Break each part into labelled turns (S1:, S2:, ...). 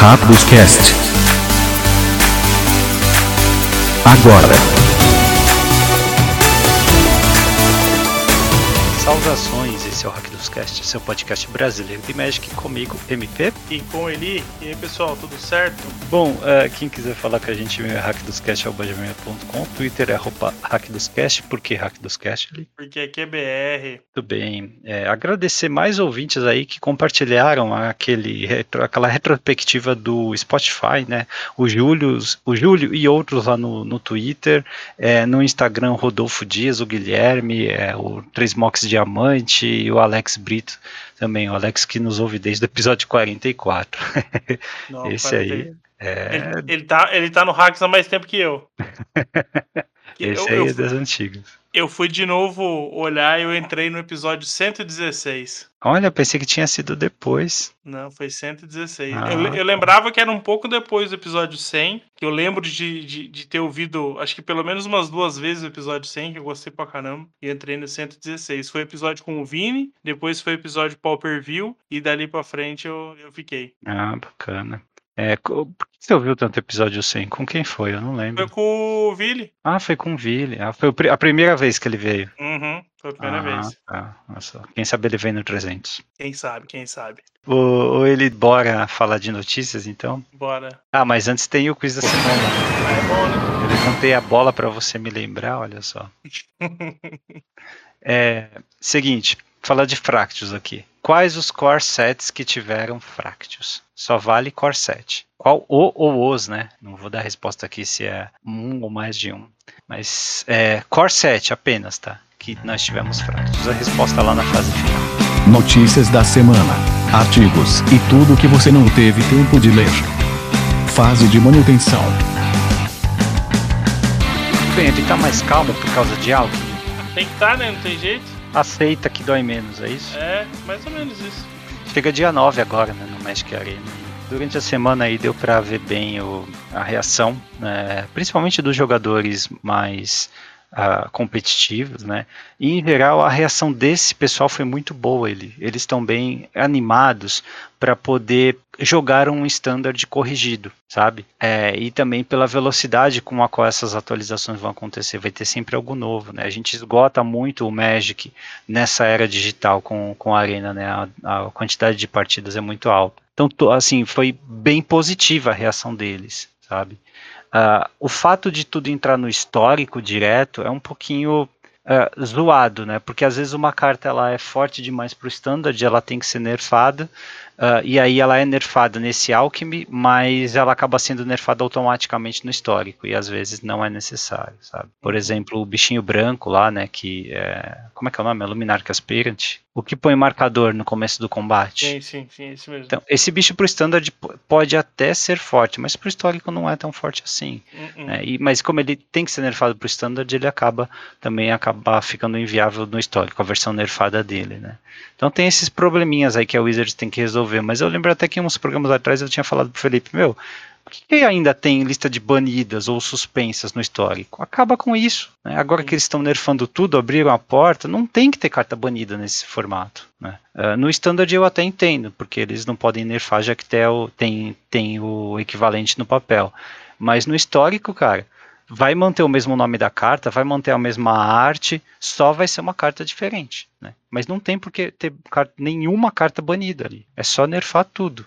S1: Rápidos Cast. Agora.
S2: Saudações, esse é o Hack dos Cast, seu podcast brasileiro de Magic comigo, MP.
S3: E com Eli. E aí, pessoal, tudo certo?
S2: Bom, uh, quem quiser falar com a gente, é hackdoscast.com, Twitter é arroba hackdoscast, por que hackdoscast, Eli?
S3: Porque aqui é BR.
S2: Tudo bem. É, agradecer mais ouvintes aí que compartilharam aquele retro, aquela retrospectiva do Spotify, né? O Júlio, o Júlio e outros lá no, no Twitter, é, no Instagram, Rodolfo Dias, o Guilherme, é, o Três Mox Diamante o Alex Brito também, o Alex que nos ouve desde o episódio 44. Não, Esse aí.
S3: É... Ele, ele, tá, ele tá no Hacks há mais tempo que eu.
S2: Esse eu, aí eu, é das antigas.
S3: Eu fui de novo olhar e eu entrei no episódio 116.
S2: Olha, pensei que tinha sido depois.
S3: Não, foi 116. Ah, eu, eu, lembrava que era um pouco depois do episódio 100, que eu lembro de, de, de, ter ouvido, acho que pelo menos umas duas vezes o episódio 100, que eu gostei pra caramba, e entrei no 116. Foi episódio com o Vini, depois foi episódio Pauper View, e dali pra frente eu, eu fiquei.
S2: Ah, bacana. É, por que você ouviu tanto episódio 100? Com quem foi? Eu não lembro.
S3: Foi com o Vili.
S2: Ah, foi com o Vili. Ah, foi a primeira vez que ele veio.
S3: Uhum, foi a primeira ah, vez.
S2: Tá. Nossa. Quem sabe ele vem no 300.
S3: Quem sabe, quem sabe.
S2: Ou, ele bora falar de notícias, então?
S3: Bora.
S2: Ah, mas antes tem o quiz da semana.
S3: é bom, né?
S2: Eu levantei a bola para você me lembrar, olha só. é, seguinte, falar de Fractus aqui. Quais os core sets que tiveram Fractus? Só vale core set. Qual o ou os, né? Não vou dar resposta aqui se é um ou mais de um. Mas é core set apenas, tá? Que nós tivemos Fractus. A resposta lá na fase final.
S1: Notícias da semana, artigos e tudo que você não teve tempo de ler. Fase de manutenção.
S2: Bem, ele tá mais calmo por causa de algo.
S3: Tem que estar, tá, né? Não tem jeito
S2: aceita que dói menos, é isso?
S3: É, mais ou menos isso.
S2: Chega dia 9 agora, né, no Magic Arena. Durante a semana aí deu para ver bem o, a reação, né, principalmente dos jogadores mais uh, competitivos, né? E em geral a reação desse pessoal foi muito boa. Ele, eles estão bem animados para poder jogar um standard corrigido, sabe? É, e também pela velocidade com a qual essas atualizações vão acontecer, vai ter sempre algo novo, né? A gente esgota muito o Magic nessa era digital com, com a Arena, né? A, a quantidade de partidas é muito alta. Então, assim, foi bem positiva a reação deles, sabe? Uh, o fato de tudo entrar no histórico direto é um pouquinho uh, zoado, né? Porque às vezes uma carta ela é forte demais para o standard, ela tem que ser nerfada, Uh, e aí ela é nerfada nesse Alchemy, mas ela acaba sendo nerfada automaticamente no histórico, e às vezes não é necessário, sabe? Por exemplo, o bichinho branco lá, né, que é... Como é que é o nome? É Luminarch Aspirant. O que põe marcador no começo do combate.
S3: Sim, sim, sim, esse mesmo.
S2: Então, esse bicho pro standard pode até ser forte, mas pro histórico não é tão forte assim. Uh -uh. Né? E, mas como ele tem que ser nerfado pro standard, ele acaba também acaba ficando inviável no histórico, a versão nerfada dele, né? Então tem esses probleminhas aí que a Wizards tem que resolver resolver. Mas eu lembro até que uns programas atrás eu tinha falado pro Felipe, meu, por que ainda tem lista de banidas ou suspensas no histórico? Acaba com isso. Né? Agora que eles estão nerfando tudo, abriram a porta, não tem que ter carta banida nesse formato. Né? Uh, no standard eu até entendo, porque eles não podem nerfar já que tem, tem o equivalente no papel. Mas no histórico, cara, vai manter o mesmo nome da carta, vai manter a mesma arte, só vai ser uma carta diferente. Né? Mas não tem por que ter nenhuma carta banida ali. É só nerfar tudo.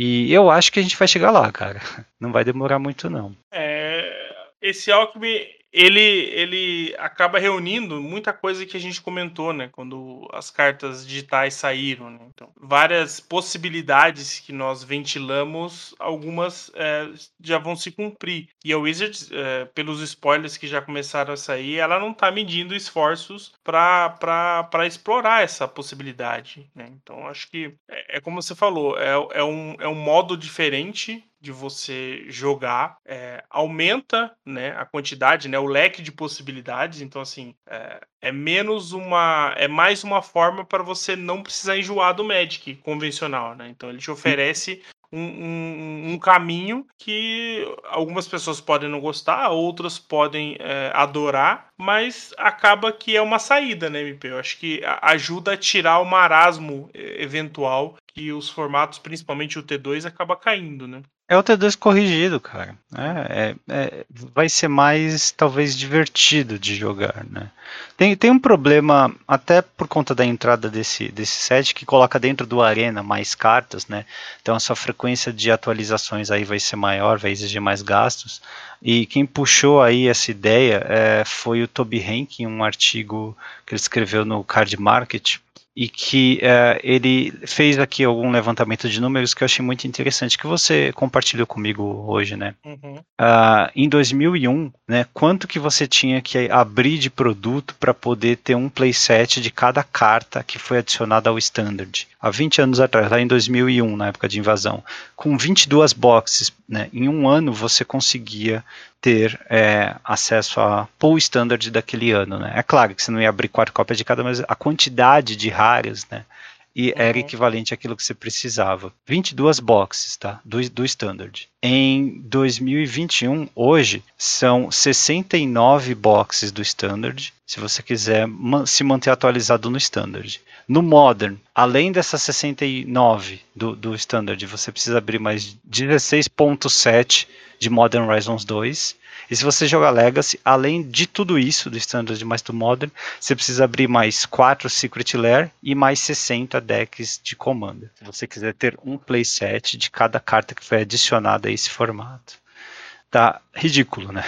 S2: E eu acho que a gente vai chegar lá, cara. Não vai demorar muito, não.
S3: É, esse Alckmin ele, ele acaba reunindo muita coisa que a gente comentou, né? Quando as cartas digitais saíram. Né? Então, várias possibilidades que nós ventilamos, algumas é, já vão se cumprir. E a Wizards, é, pelos spoilers que já começaram a sair, ela não está medindo esforços para explorar essa possibilidade. Né? Então, acho que é, é como você falou, é, é, um, é um modo diferente de você jogar é, aumenta né, a quantidade, né, o leque de possibilidades. Então, assim, é, é menos uma. É mais uma forma para você não precisar enjoar do Magic convencional. Né? Então, ele te oferece um, um, um, caminho que algumas pessoas podem não gostar, outras podem é, adorar, mas acaba que é uma saída, né, MP? Eu acho que ajuda a tirar o marasmo eventual que os formatos, principalmente o T2, acaba caindo, né?
S2: É o T2 corrigido, cara. É, é, é, vai ser mais, talvez, divertido de jogar, né? Tem, tem um problema, até por conta da entrada desse, desse set, que coloca dentro do Arena mais cartas, né? Então a sua frequência de atualizações aí vai ser maior, vai exigir mais gastos. E quem puxou aí essa ideia é, foi o Toby Henk, em um artigo que ele escreveu no Card Market, e que uh, ele fez aqui algum levantamento de números que eu achei muito interessante, que você compartilhou comigo hoje, né? Uhum. Uh, em 2001, né, quanto que você tinha que abrir de produto para poder ter um playset de cada carta que foi adicionada ao Standard? Há 20 anos atrás, lá em 2001, na época de invasão, com 22 boxes, né, em um ano você conseguia ter é, acesso a pool standard daquele ano, né? É claro que você não ia abrir quatro cópias de cada, mas a quantidade de raras, né? E uhum. era equivalente àquilo que você precisava. 22 boxes, tá? Do, do standard. Em 2021, hoje, são 69 boxes do standard, se você quiser se manter atualizado no standard. No Modern, além dessas 69 do, do Standard, você precisa abrir mais 16.7 de Modern Horizons 2. E se você jogar Legacy, além de tudo isso, do Standard mais do Modern, você precisa abrir mais 4 Secret Lair e mais 60 decks de Commander. Se você quiser ter um playset de cada carta que foi adicionada a esse formato. Tá ridículo, né?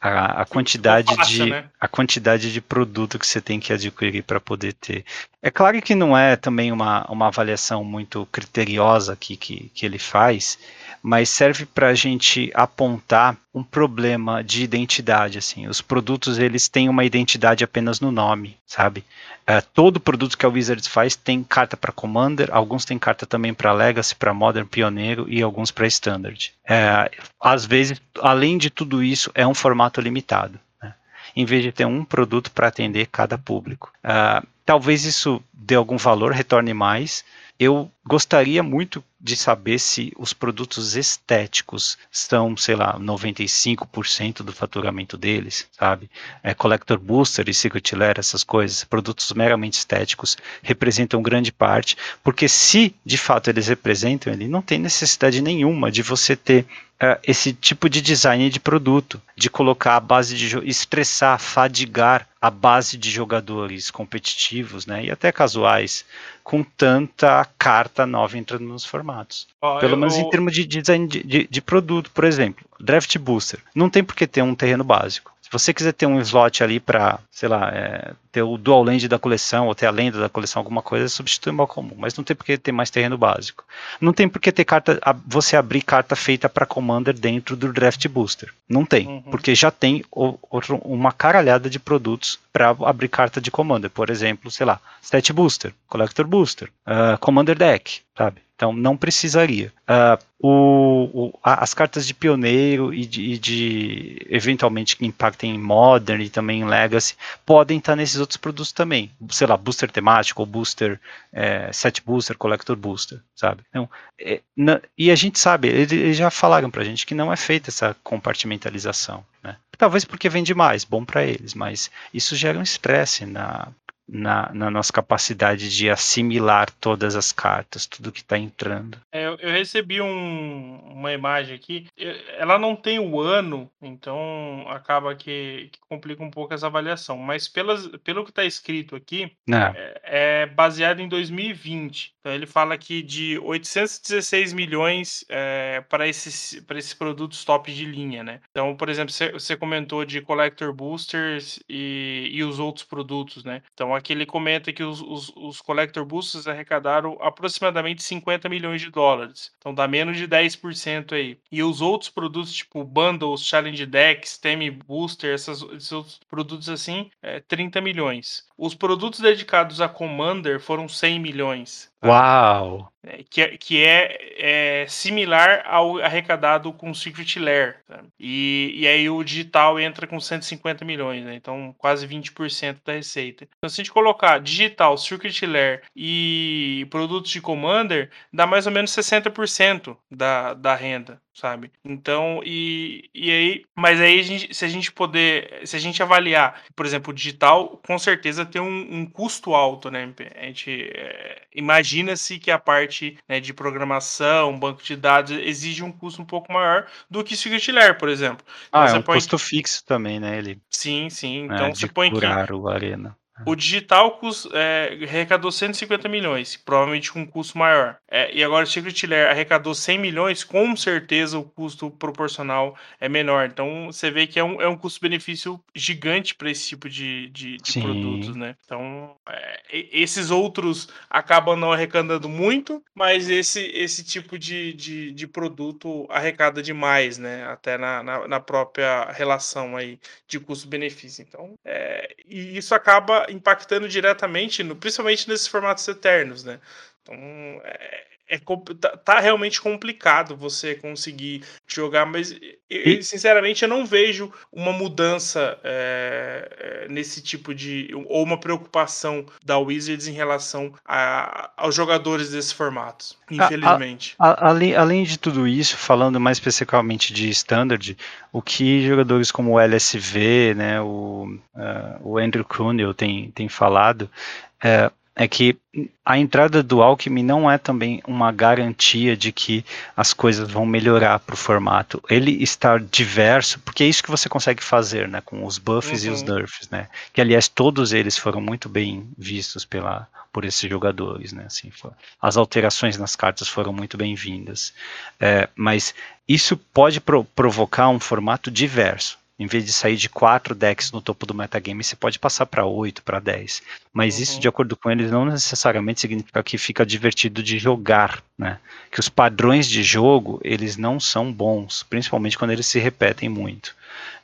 S2: a, a quantidade fácil, de né? a quantidade de produto que você tem que adquirir para poder ter. É claro que não é também uma, uma avaliação muito criteriosa aqui que, que ele faz, mas serve para a gente apontar um problema de identidade. Assim, os produtos eles têm uma identidade apenas no nome, sabe? É, todo produto que a Wizards faz tem carta para Commander, alguns têm carta também para Legacy, para Modern, Pioneiro e alguns para Standard. É, às vezes, além de tudo isso, é um formato limitado. Né? Em vez de ter um produto para atender cada público. É, talvez isso dê algum valor, retorne mais. Eu gostaria muito de saber se os produtos estéticos são, sei lá, 95% do faturamento deles, sabe? É, Collector Booster e Secret Lair, essas coisas, produtos meramente estéticos representam grande parte, porque se de fato eles representam, ele não tem necessidade nenhuma de você ter uh, esse tipo de design de produto, de colocar a base de estressar, fadigar a base de jogadores competitivos, né, e até casuais, com tanta carta nova entrando nos formatos. Oh, Pelo menos em termos de design de, de, de, produto, por exemplo, Draft Booster. Não tem por que ter um terreno básico. Se você quiser ter um slot ali para, sei lá, é, ter o dual land da coleção ou ter a lenda da coleção, alguma coisa, substitui o mal comum. Mas não tem por que ter mais terreno básico. Não tem por que ter carta, você abrir carta feita para Commander dentro do Draft Booster. Não tem, uhum. porque já tem outro, uma caralhada de produtos para abrir carta de Commander. Por exemplo, sei lá, Stat Booster, Collector Booster, uh, Commander Deck, sabe? Então não precisaria. Uh, o, o, as cartas de pioneiro e de, e de, eventualmente que impactem em Modern e também em Legacy podem estar nesses outros produtos também. Sei lá, booster temático, ou booster, é, set booster, collector booster, sabe? Então, é, na, e a gente sabe, eles, já falaram pra gente que não é feita essa compartimentalização. Né? Talvez porque vende mais, bom para eles, mas isso gera um estresse na, na, na, nossa capacidade de assimilar todas as cartas, tudo que está entrando.
S3: É, eu, recebi um, uma imagem aqui, ela não tem o ano, então acaba que, que complica um pouco essa avaliação, mas pelas, pelo que está escrito aqui, é, é, baseado em 2020. Então ele fala aqui de 816 milhões é, para esses, esses produtos top de linha, né? Então, por exemplo, você comentou de Collector Boosters e, e os outros produtos, né? Então aqui ele comenta que os, os, os Collector Boosters arrecadaram aproximadamente 50 milhões de dólares. Então dá menos de 10% aí. E os outros produtos, tipo Bundles, Challenge Decks, Temi Booster, essas, esses outros produtos assim, é 30 milhões. Os produtos dedicados a Commander foram 100 milhões.
S2: Tá? Uau!
S3: É, que, é, que é, é, similar ao arrecadado com Secret Lair. Tá? E, e aí o digital entra com 150 milhões, né? então quase 20% da receita. Então, se a gente colocar digital, Secret Lair e produtos de Commander, dá mais ou menos 60% da, da renda sabe? Então, e, e aí, mas aí a gente, se a gente poder, se a gente avaliar, por exemplo, o digital, com certeza tem um, um custo alto, né? A gente é, imagina-se que a parte né, de programação, banco de dados, exige um custo um pouco maior do que Secret por exemplo.
S2: Então, ah, é um custo fixo também, né? Ele,
S3: sim, sim. Então
S2: é,
S3: você põe
S2: que o Arena.
S3: O digital é, arrecadou 150 milhões, provavelmente com um custo maior. É, e agora o Secret Lair arrecadou 100 milhões, com certeza o custo proporcional é menor. Então você vê que é um, é um custo-benefício gigante para esse tipo de, de, de produtos, né? Então é, esses outros acabam não arrecadando muito, mas esse, esse tipo de, de, de produto arrecada demais, né? Até na, na, na própria relação aí de custo-benefício. Então, é, e isso acaba impactando diretamente, no, principalmente nesses formatos eternos, né? Então, é, é, tá, tá, realmente complicado você conseguir jogar, mas eu, sinceramente eu não vejo uma mudança é, nesse tipo de. ou uma preocupação da Wizards em relação a, aos jogadores desses formatos, infelizmente.
S2: A, a, além, além de tudo isso, falando mais especificamente de Standard, o que jogadores como o LSV, né, o, uh, o Andrew Cuneo tem, tem falado. É, é que a entrada do Alckmin não é também uma garantia de que as coisas vão melhorar para o formato. Ele estar diverso, porque é isso que você consegue fazer, né, com os buffs uhum. e os uhum. nerfs, né, que aliás todos eles foram muito bem vistos pela por esses jogadores, né, assim, foi, as alterações nas cartas foram muito bem-vindas, é, mas isso pode pro, provocar um formato diverso em vez de sair de quatro decks no topo do metagame, você pode passar para oito, para dez. Mas uhum. isso, de acordo com eles, não necessariamente significa que fica divertido de jogar, né? Que os padrões de jogo, eles não são bons, principalmente quando eles se repetem muito.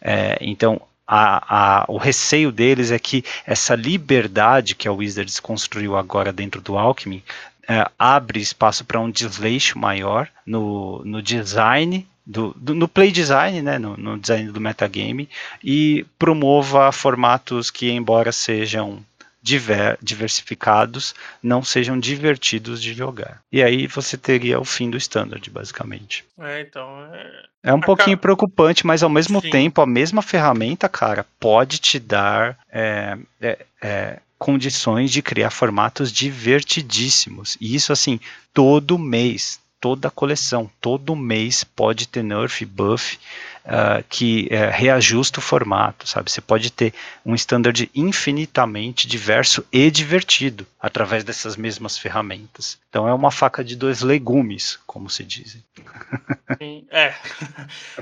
S2: É, então, a, a, o receio deles é que essa liberdade que a Wizards construiu agora dentro do Alchemy é, abre espaço para um desleixo maior no, no design do, do, no play design, né, no, no, design do metagame, e promova formatos que, embora sejam diver, diversificados, não sejam divertidos de jogar. E aí você teria o fim do standard, basicamente.
S3: É, então. É,
S2: é um pouquinho preocupante, mas ao mesmo Sim. tempo, a mesma ferramenta, cara, pode te dar. É, é, é condições de criar formatos divertidíssimos. E isso assim, todo mês, toda a coleção. Todo mês pode ter nerf, buff, uh, que uh, reajusta o formato, sabe? Você pode ter um standard infinitamente diverso e divertido através dessas mesmas ferramentas. Então é uma faca de dois legumes, como se dizem.
S3: É.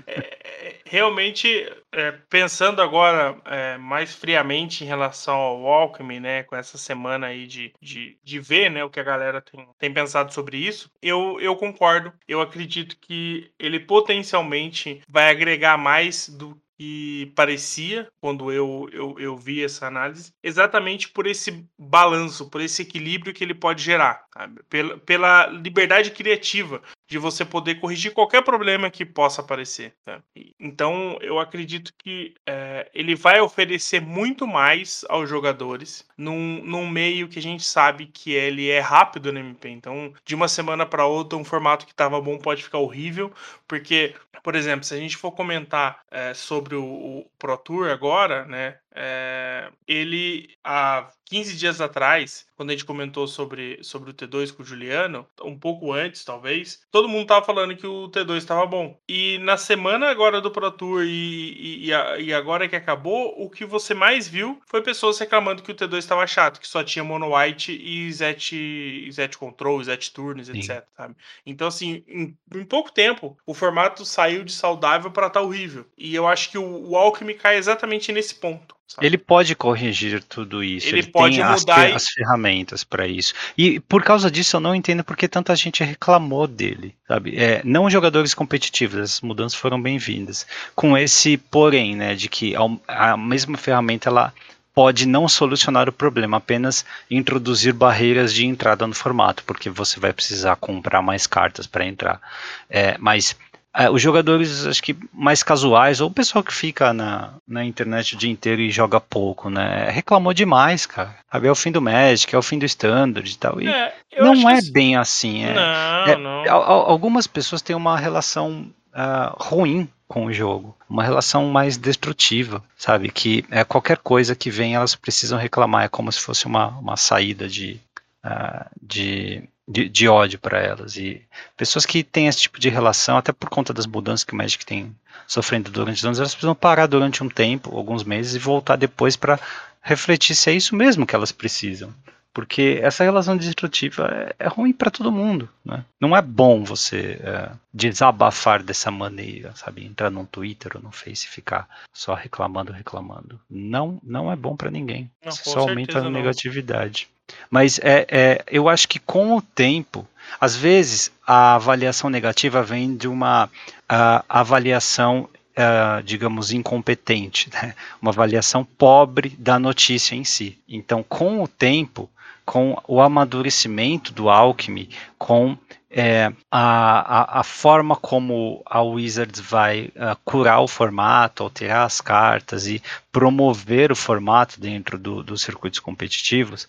S3: é realmente, é, pensando agora é, mais friamente em relação ao Alchemy, né, com essa semana aí de, de, de ver né, o que a galera tem, tem pensado sobre isso, eu, eu concordo. Eu acredito que ele potencialmente vai agregar agregar mais do que parecia quando eu, eu, eu vi essa análise, exatamente por esse balanço, por esse equilíbrio que ele pode gerar, pela, pela liberdade criativa de você poder corrigir qualquer problema que possa aparecer. Tá? Então, eu acredito que é, ele vai oferecer muito mais aos jogadores num, num meio que a gente sabe que ele é rápido no MP. Então, de uma semana para outra, um formato que estava bom pode ficar horrível, porque, por exemplo, se a gente for comentar é, sobre o, o Pro Tour agora, né? É, ele, há 15 dias atrás, quando a gente comentou sobre, sobre o T2 com o Juliano, um pouco antes, talvez, todo mundo tava falando que o T2 estava bom. E na semana agora do Pro Tour e, e, e, agora que acabou, o que você mais viu foi pessoas reclamando que o T2 estava chato, que só tinha Mono White e Zet, Zet Control, Zet Turns, etc. Sabe? Então, assim, em, em, pouco tempo, o formato saiu de saudável para estar tá horrível. E eu acho que o, o Alchemy cai exatamente nesse ponto.
S2: Sabe? Ele pode corrigir tudo isso. Ele, ele pode mudar as, as ferramentas para isso. E por causa disso eu não entendo porque tanta gente reclamou dele, sabe? É, não jogadores competitivos, as mudanças foram bem-vindas. Com esse porém, né, de que a, a mesma ferramenta ela pode não solucionar o problema, apenas introduzir barreiras de entrada no formato, porque você vai precisar comprar mais cartas para entrar. É, mas é, os jogadores, acho que mais casuais, ou o pessoal que fica na, na internet o dia inteiro e joga pouco, né? Reclamou demais, cara. Sabe, é o fim do Magic, é o fim do Standard e tal. E é, não é bem assim. É,
S3: não,
S2: é,
S3: não.
S2: Algumas pessoas têm uma relação uh, ruim com o jogo, uma relação mais destrutiva, sabe? Que é qualquer coisa que vem, elas precisam reclamar, é como se fosse uma, uma saída de, uh, de de, de ódio para elas. E pessoas que têm esse tipo de relação, até por conta das mudanças que o Magic tem sofrendo durante anos, elas precisam parar durante um tempo, alguns meses, e voltar depois para refletir se é isso mesmo que elas precisam. Porque essa relação destrutiva é, é ruim para todo mundo. Né? Não é bom você é, desabafar dessa maneira, sabe? Entrar no Twitter ou no Face e ficar só reclamando, reclamando. Não, não é bom para ninguém. Não, só aumenta a negatividade. Mas é, é, eu acho que com o tempo, às vezes a avaliação negativa vem de uma uh, avaliação, uh, digamos, incompetente, né? uma avaliação pobre da notícia em si. Então, com o tempo, com o amadurecimento do Alchemy, com é, a, a, a, forma como a Wizards vai uh, curar o formato, alterar as cartas e promover o formato dentro do, dos circuitos competitivos,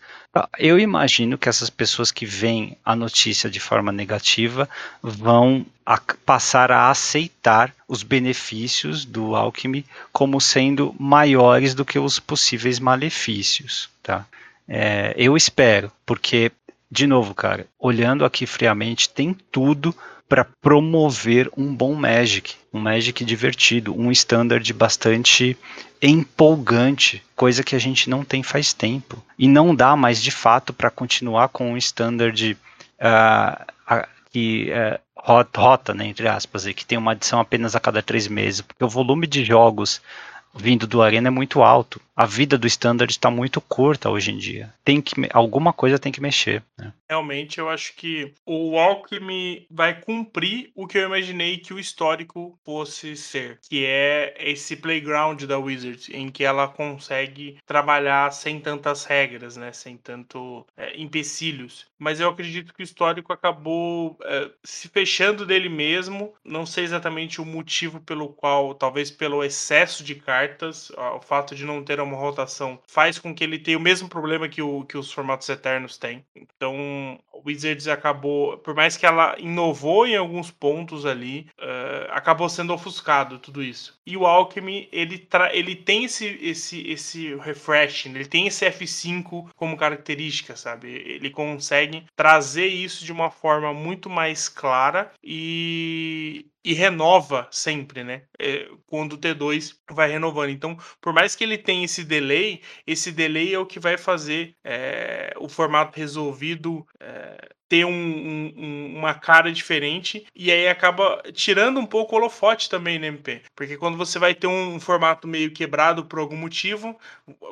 S2: eu imagino que essas pessoas que veem a notícia de forma negativa vão a, passar a aceitar os benefícios do Alchemy como sendo maiores do que os possíveis malefícios. Tá? É, eu espero, porque de novo, cara, olhando aqui friamente, tem tudo para promover um bom Magic, um Magic divertido, um standard bastante empolgante, coisa que a gente não tem faz tempo. E não dá mais de fato para continuar com um standard uh, que uh, rota, né, entre aspas, que tem uma adição apenas a cada três meses, porque o volume de jogos vindo do Arena é muito alto. A vida do Standard está muito curta hoje em dia. Tem que alguma coisa tem que mexer. Né?
S3: Realmente, eu acho que o Alchemy vai cumprir o que eu imaginei que o histórico fosse ser, que é esse playground da Wizards, em que ela consegue trabalhar sem tantas regras, né, sem tanto é, empecilhos. Mas eu acredito que o histórico acabou é, se fechando dele mesmo. Não sei exatamente o motivo pelo qual, talvez pelo excesso de cartas cartas, o fato de não ter uma rotação faz com que ele tenha o mesmo problema que, o, que os formatos eternos têm. Então, o Wizards acabou, por mais que ela inovou em alguns pontos ali, uh, acabou sendo ofuscado tudo isso. E o Alchemy, ele, ele tem esse, esse, esse refreshing, ele tem esse F5 como característica, sabe? Ele consegue trazer isso de uma forma muito mais clara e, e renova sempre, né? É, quando o T2 vai renovando. Então, por mais que ele tenha esse delay, esse delay é o que vai fazer é, o formato resolvido é, ter um, um, uma cara diferente e aí acaba tirando um pouco o holofote também no MP. Porque quando você vai ter um, formato meio quebrado por algum motivo,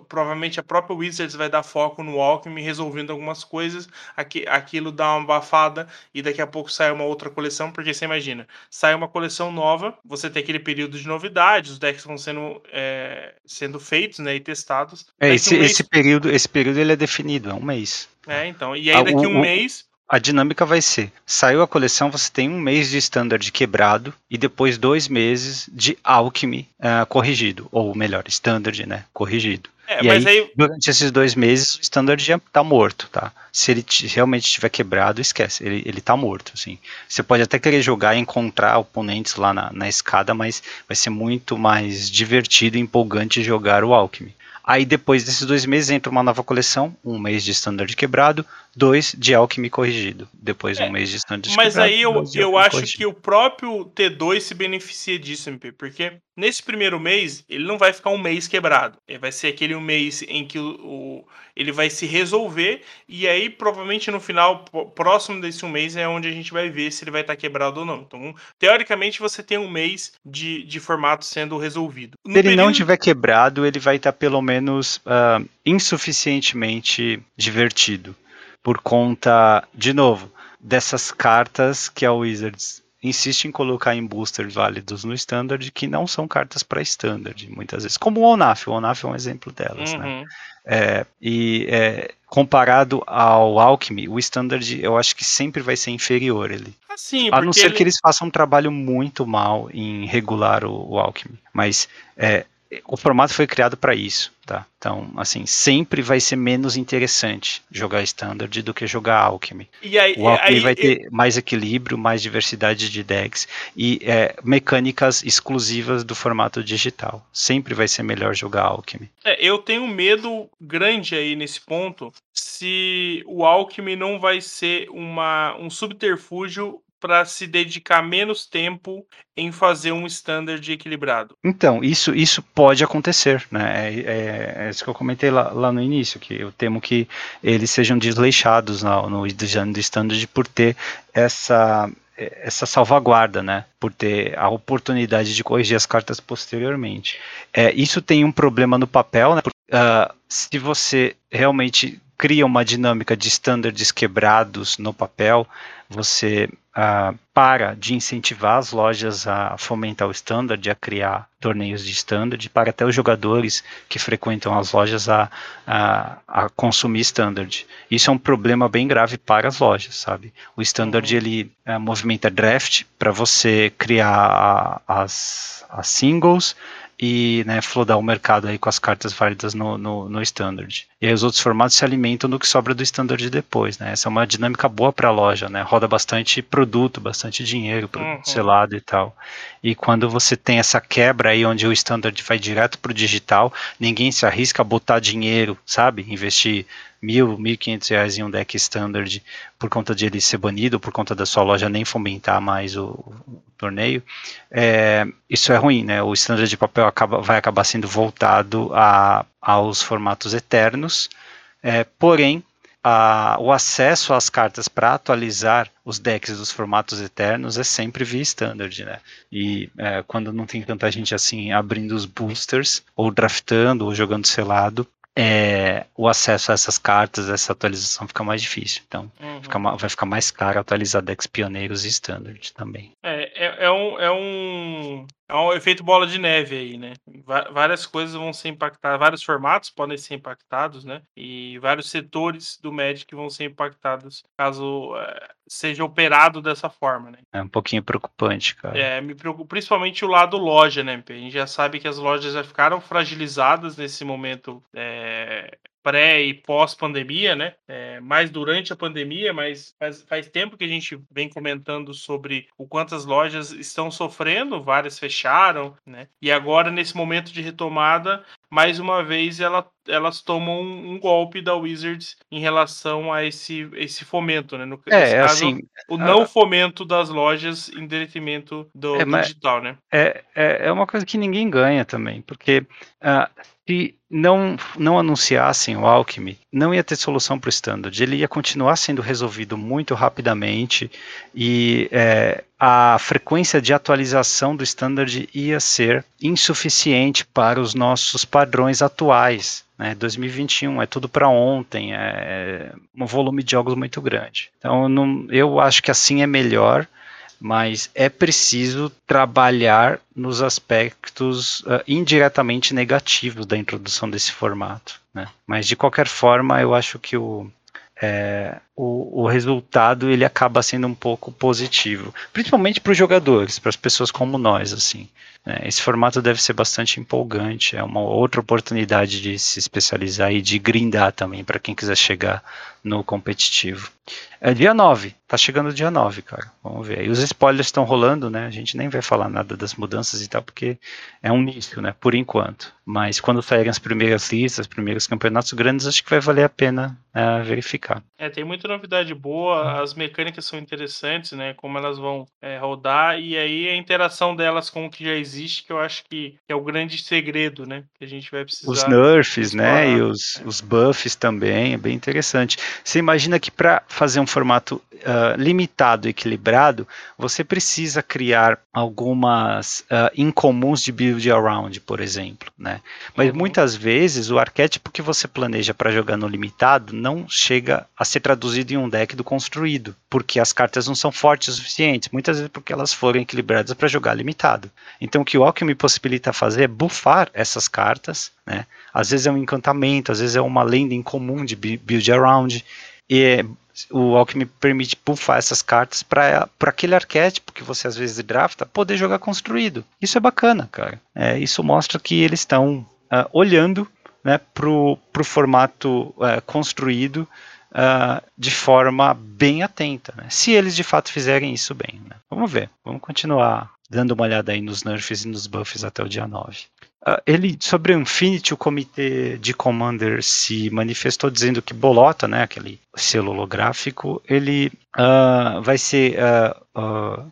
S3: provavelmente a própria Wizards vai dar foco no Alchemy resolvendo algumas coisas, aqui, aquilo dá uma abafada e daqui a pouco sai uma outra coleção, porque você imagina, sai uma coleção nova, você tem aquele período de novidades, os decks vão sendo, é, sendo feitos né, e testados.
S2: É, esse, um mês... esse, período, esse período ele é definido, é um mês.
S3: É, então. E aí daqui um mês
S2: a dinâmica vai ser: saiu a coleção, você tem um mês de standard quebrado e depois dois meses de alchemy uh, corrigido, ou melhor, standard, né? Corrigido. É, e aí, aí, durante esses dois meses, o standard já tá morto, tá? Se ele realmente estiver quebrado, esquece, ele, ele tá morto, assim. Você pode até querer jogar e encontrar oponentes lá na, na escada, mas vai ser muito mais divertido e empolgante jogar o Alchemy. Aí depois desses dois meses entra uma nova coleção, um mês de standard quebrado, dois de Alchemy corrigido. Depois é, um mês de standard
S3: mas quebrado. Mas aí eu, eu acho corrigido. que o próprio T2 se beneficia disso, MP, porque nesse primeiro mês ele não vai ficar um mês quebrado. Ele vai ser aquele mês em que o, o ele vai se resolver e aí provavelmente no final próximo desse um mês é onde a gente vai ver se ele vai estar quebrado ou não. Então teoricamente você tem um mês de, de formato sendo resolvido.
S2: No se ele período... não tiver quebrado ele vai estar pelo menos uh, insuficientemente divertido por conta de novo dessas cartas que a Wizards insiste em colocar em boosters válidos no standard que não são cartas para standard muitas vezes como o Onaf o Onaf é um exemplo delas né? uhum. né é, e é, comparado ao Alchemy, o Standard eu acho que sempre vai ser inferior ele.
S3: Assim,
S2: a não ser ele... que eles façam um trabalho muito mal em regular o, o Alchemy. Mas é, o formato foi criado para isso, tá? Então, assim, sempre vai ser menos interessante jogar Standard do que jogar Alchemy.
S3: Aí,
S2: o Alchemy
S3: aí,
S2: vai ter mais equilíbrio, mais diversidade de decks e é, mecânicas exclusivas do formato digital. Sempre vai ser melhor jogar Alchemy.
S3: É, eu tenho medo grande aí nesse ponto se o Alchemy não vai ser uma, um subterfúgio para se dedicar menos tempo em fazer um standard equilibrado.
S2: Então, isso, isso pode acontecer, né? É, é, é isso que eu comentei lá, lá, no início, que eu temo que eles sejam desleixados no, no design do standard por ter essa essa salvaguarda, né? Por ter a oportunidade de corrigir as cartas posteriormente. É, isso tem um problema no papel, né? Porque, uh, se você realmente cria uma dinâmica de standards quebrados no papel, você uh, para de incentivar as lojas a fomentar o standard, a criar torneios de standard, para até os jogadores que frequentam as lojas a, a, a consumir standard. Isso é um problema bem grave para as lojas, sabe? O standard uhum. ele uh, movimenta draft para você criar a, as, as singles e né, flodar o mercado aí com as cartas válidas no, no, no, standard. E aí os outros formatos se alimentam do que sobra do standard depois, né? Essa é uma dinâmica boa para a loja, né? Roda bastante produto, bastante dinheiro, produto uhum. selado e tal. E quando você tem essa quebra aí onde o standard vai direto para o digital, ninguém se arrisca a botar dinheiro, sabe? Investir mil, mil quinhentos reais em um deck standard por conta de ele ser banido, por conta da sua loja nem fomentar mais o, o torneio, é, isso é ruim, né? O standard de papel acaba, vai acabar sendo voltado a, aos formatos eternos, é, porém a, o acesso às cartas para atualizar os decks dos formatos eternos é sempre via standard, né? E é, quando não tem tanta gente assim abrindo os boosters, ou draftando, ou jogando selado, é, o acesso a essas cartas, essa atualização fica mais difícil. Então, uhum. fica, vai ficar mais caro atualizar decks pioneiros e standard também.
S3: É, é, é, um, é, um, é um efeito bola de neve aí, né? Várias coisas vão ser impactadas, vários formatos podem ser impactados, né? E vários setores do Magic vão ser impactados caso é, seja operado dessa forma, né?
S2: É um pouquinho preocupante, cara.
S3: É, me preocupa principalmente o lado loja, né? A gente já sabe que as lojas já ficaram fragilizadas nesse momento é, pré e pós-pandemia, né? É, mais durante a pandemia, mas faz, faz tempo que a gente vem comentando sobre o quanto as lojas estão sofrendo, várias fecharam, né? E agora, nesse momento de retomada, mais uma vez ela, elas tomam um, um, golpe da Wizards em relação a esse, esse fomento, né? No
S2: é, caso, assim,
S3: o não fomento das lojas em detrimento do, é, do digital, né?
S2: É, é, é uma coisa que ninguém ganha também, porque uh, se não, não anunciassem o Alchemy, não ia ter solução para o standard. Ele ia continuar sendo resolvido muito rapidamente e é, a frequência de atualização do standard ia ser insuficiente para os nossos padrões atuais. Né? 2021 é tudo para ontem, é um volume de jogos muito grande. Então, não, eu acho que assim é melhor mas é preciso trabalhar nos aspectos uh, indiretamente negativos da introdução desse formato. Né? Mas de qualquer forma, eu acho que o, é, o, o, resultado ele acaba sendo um pouco positivo, principalmente para os jogadores, para as pessoas como nós, assim. Né? Esse formato deve ser bastante empolgante, é uma outra oportunidade de se especializar e de grindar também para quem quiser chegar no competitivo. É dia 9, tá chegando dia 9, cara. Vamos ver. E os spoilers estão rolando, né? A gente nem vai falar nada das mudanças e tal, porque é um início, né? Por enquanto. Mas quando saírem as primeiras listas, os primeiros campeonatos grandes, acho que vai valer a pena é, verificar.
S3: É, tem muita novidade boa, as mecânicas são interessantes, né? Como elas vão é, rodar, e aí a interação delas com o que já existe, que eu acho que é o grande segredo, né? Que a gente vai precisar.
S2: Os nerfs, né? E os, os buffs também, é bem interessante. Você imagina que para fazer um formato uh, limitado, equilibrado, você precisa criar algumas uh, incomuns de build around, por exemplo, né? Mas uhum. muitas vezes o arquétipo que você planeja para jogar no limitado não chega a ser traduzido em um deck do construído, porque as cartas não são fortes o suficiente, muitas vezes porque elas foram equilibradas para jogar limitado. Então o que o Alchemy possibilita fazer é buffar essas cartas, né? Às vezes é um encantamento, às vezes é uma lenda incomum de build around, e o Alchemy permite buffar essas cartas para aquele arquétipo que você às vezes drafta poder jogar construído. Isso é bacana, cara. É, isso mostra que eles estão uh, olhando né, para o formato uh, construído uh, de forma bem atenta. Né? Se eles de fato fizerem isso bem. Né? Vamos ver, vamos continuar dando uma olhada aí nos nerfs e nos buffs até o dia 9. Uh, ele, sobre o Infinity, o comitê de Commander se manifestou dizendo que Bolota, né, aquele selo holográfico, ele uh, vai ser uh,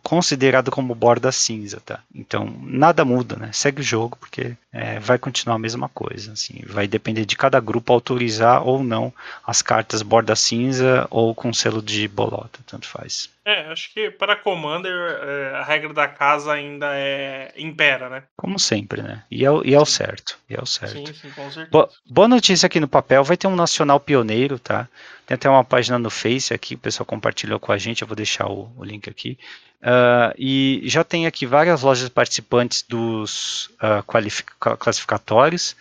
S2: considerado como borda cinza, tá? Então, nada muda, né? Segue o jogo, porque é, vai continuar a mesma coisa, assim. Vai depender de cada grupo autorizar ou não as cartas borda cinza ou com selo de Bolota, tanto faz.
S3: É, acho que para Commander é, a regra da casa ainda é impera, né?
S2: Como sempre, né? E é, e é o certo. E é o certo.
S3: Sim, sim, com certeza.
S2: Boa, boa notícia aqui no papel, vai ter um nacional pioneiro, tá? Tem até uma página no Face aqui, o pessoal compartilhou com a gente, eu vou deixar o, o link aqui. Uh, e já tem aqui várias lojas participantes dos uh, classificatórios.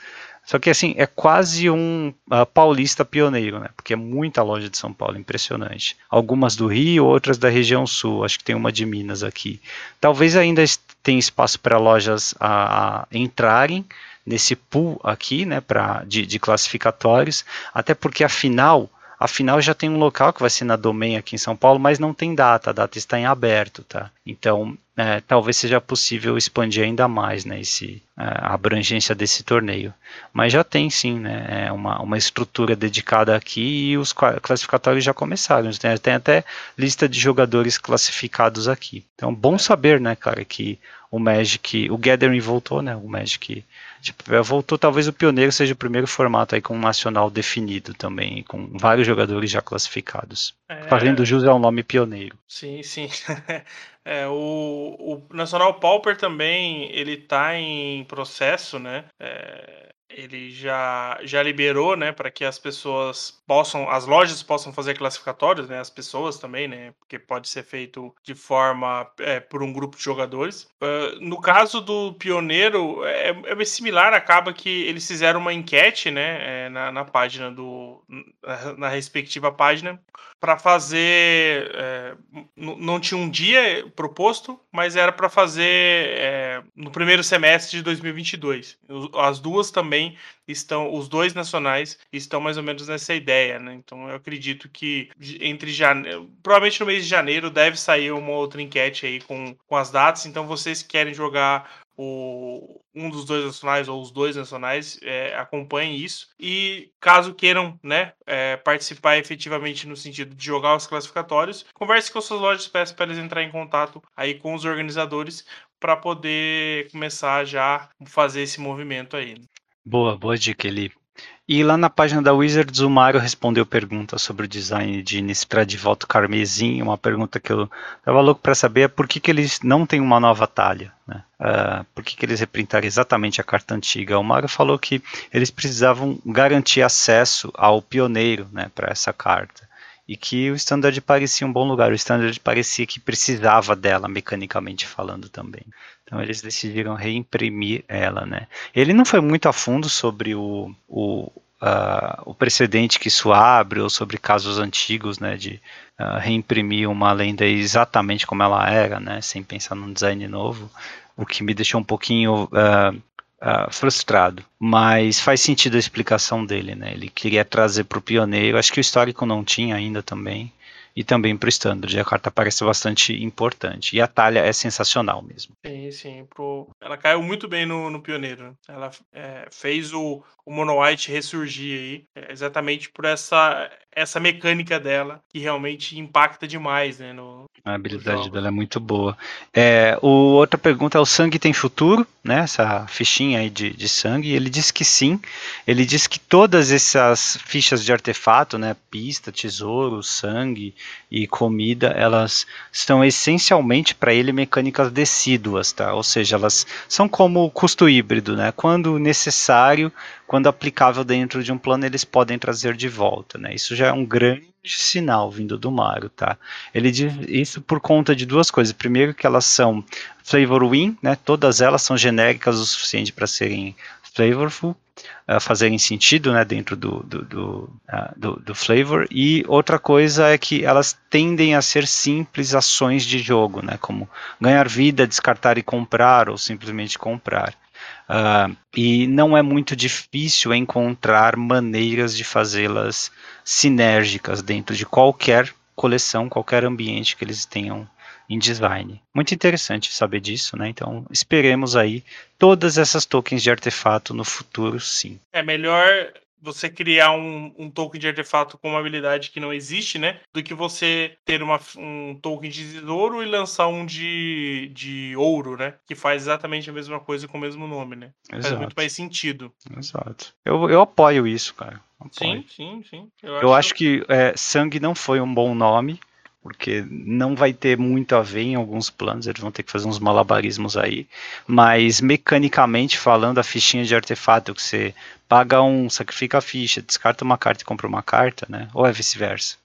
S2: Só que assim, é quase um uh, paulista pioneiro, né? Porque é muita loja de São Paulo, impressionante. Algumas do Rio, outras da região sul, acho que tem uma de Minas aqui. Talvez ainda tenha espaço para lojas a, a, entrarem nesse pool aqui, né, pra, de, de classificatórios, até porque afinal Afinal, já tem um local que vai ser na Domain aqui em São Paulo, mas não tem data, a data está em aberto, tá? Então, é, talvez seja possível expandir ainda mais né, esse, é, a abrangência desse torneio. Mas já tem sim né, é uma, uma estrutura dedicada aqui e os classificatórios já começaram. Tem, tem até lista de jogadores classificados aqui. Então, bom saber, né, cara, que o Magic, o Gathering voltou, né? O Magic Tipo, voltou, talvez o pioneiro seja o primeiro formato aí com um nacional definido também, com vários jogadores já classificados. É... Fazendo jus é um nome pioneiro.
S3: Sim, sim. é, o, o Nacional Pauper também, ele tá em processo, né? É, ele já, já liberou, né, para que as pessoas possam, as lojas possam fazer classificatórios, né, as pessoas também, né, porque pode ser feito de forma é, por um grupo de jogadores. Uh, no caso do Pioneiro, é, é similar, acaba que eles fizeram uma enquete, né, é, na, na página do, na, na respectiva página, para fazer, é, não tinha um dia proposto, mas era para fazer é, no primeiro semestre de 2022. As duas também estão, os dois nacionais estão mais ou menos nessa ideia, né? Então eu acredito que entre janeiro, provavelmente no mês de janeiro deve sair uma outra enquete aí com, com as datas. Então vocês que querem jogar o, um dos dois nacionais ou os dois nacionais é, acompanhem isso e caso queiram né, é, participar efetivamente no sentido de jogar os classificatórios, converse com suas lojas, peça para eles entrar em contato aí com os organizadores para poder começar já fazer esse movimento aí.
S2: Boa, boa dica, Eli. E lá na página da Wizards, o Mário respondeu perguntas sobre o design de volta Carmesim. Uma pergunta que eu estava louco para saber é por que, que eles não têm uma nova talha. Né? Uh, por que, que eles reprintaram exatamente a carta antiga? O Mário falou que eles precisavam garantir acesso ao pioneiro né, para essa carta e que o Standard parecia um bom lugar. O Standard parecia que precisava dela, mecanicamente falando também. Então eles decidiram reimprimir ela, né? Ele não foi muito a fundo sobre o, o, uh, o precedente que isso abre ou sobre casos antigos, né? De uh, reimprimir uma lenda exatamente como ela era, né? Sem pensar num design novo, o que me deixou um pouquinho uh, Uh, frustrado, mas faz sentido a explicação dele, né? Ele queria trazer para o pioneiro, acho que o histórico não tinha ainda também, e também para o standard. A carta parece bastante importante. E a talha é sensacional mesmo.
S3: Sim, sim. Pro... Ela caiu muito bem no, no pioneiro. Ela é, fez o, o Mono White ressurgir aí, é, exatamente por essa, essa mecânica dela, que realmente impacta demais, né? No,
S2: a habilidade dela é muito boa. É, o, outra pergunta é: o sangue tem futuro? Né, essa fichinha aí de, de sangue. Ele diz que sim. Ele diz que todas essas fichas de artefato, né, pista, tesouro, sangue e comida, elas estão essencialmente para ele mecânicas decíduas, tá? Ou seja, elas são como custo híbrido, né? Quando necessário, quando aplicável dentro de um plano, eles podem trazer de volta, né? Isso já é um grande sinal vindo do Mario, tá? Ele diz isso por conta de duas coisas. Primeiro que elas são flavor win, né? Todas elas são genéricas o suficiente para serem flavorful, uh, fazerem sentido né, dentro do, do, do, uh, do, do, flavor. E outra coisa é que elas tendem a ser simples ações de jogo, né, como ganhar vida, descartar e comprar, ou simplesmente comprar. Uh, e não é muito difícil encontrar maneiras de fazê-las sinérgicas dentro de qualquer coleção, qualquer ambiente que eles tenham em design. Muito interessante saber disso, né? Então esperemos aí todas essas tokens de artefato no futuro, sim.
S3: É melhor você criar um, um, token de artefato com uma habilidade que não existe, né? Do que você ter uma, um token de tesouro e lançar um de, de ouro, né? Que faz exatamente a mesma coisa com o mesmo nome, né? Exato. Faz muito mais sentido.
S2: Exato. Eu, eu apoio isso, cara.
S3: Apoio. Sim, sim, sim.
S2: Eu, eu acho, acho que é, sangue não foi um bom nome porque não vai ter muito a ver em alguns planos, eles vão ter que fazer uns malabarismos aí, mas mecanicamente falando, a fichinha de artefato que você paga um, sacrifica a ficha, descarta uma carta e compra uma carta, né? Ou é vice-versa?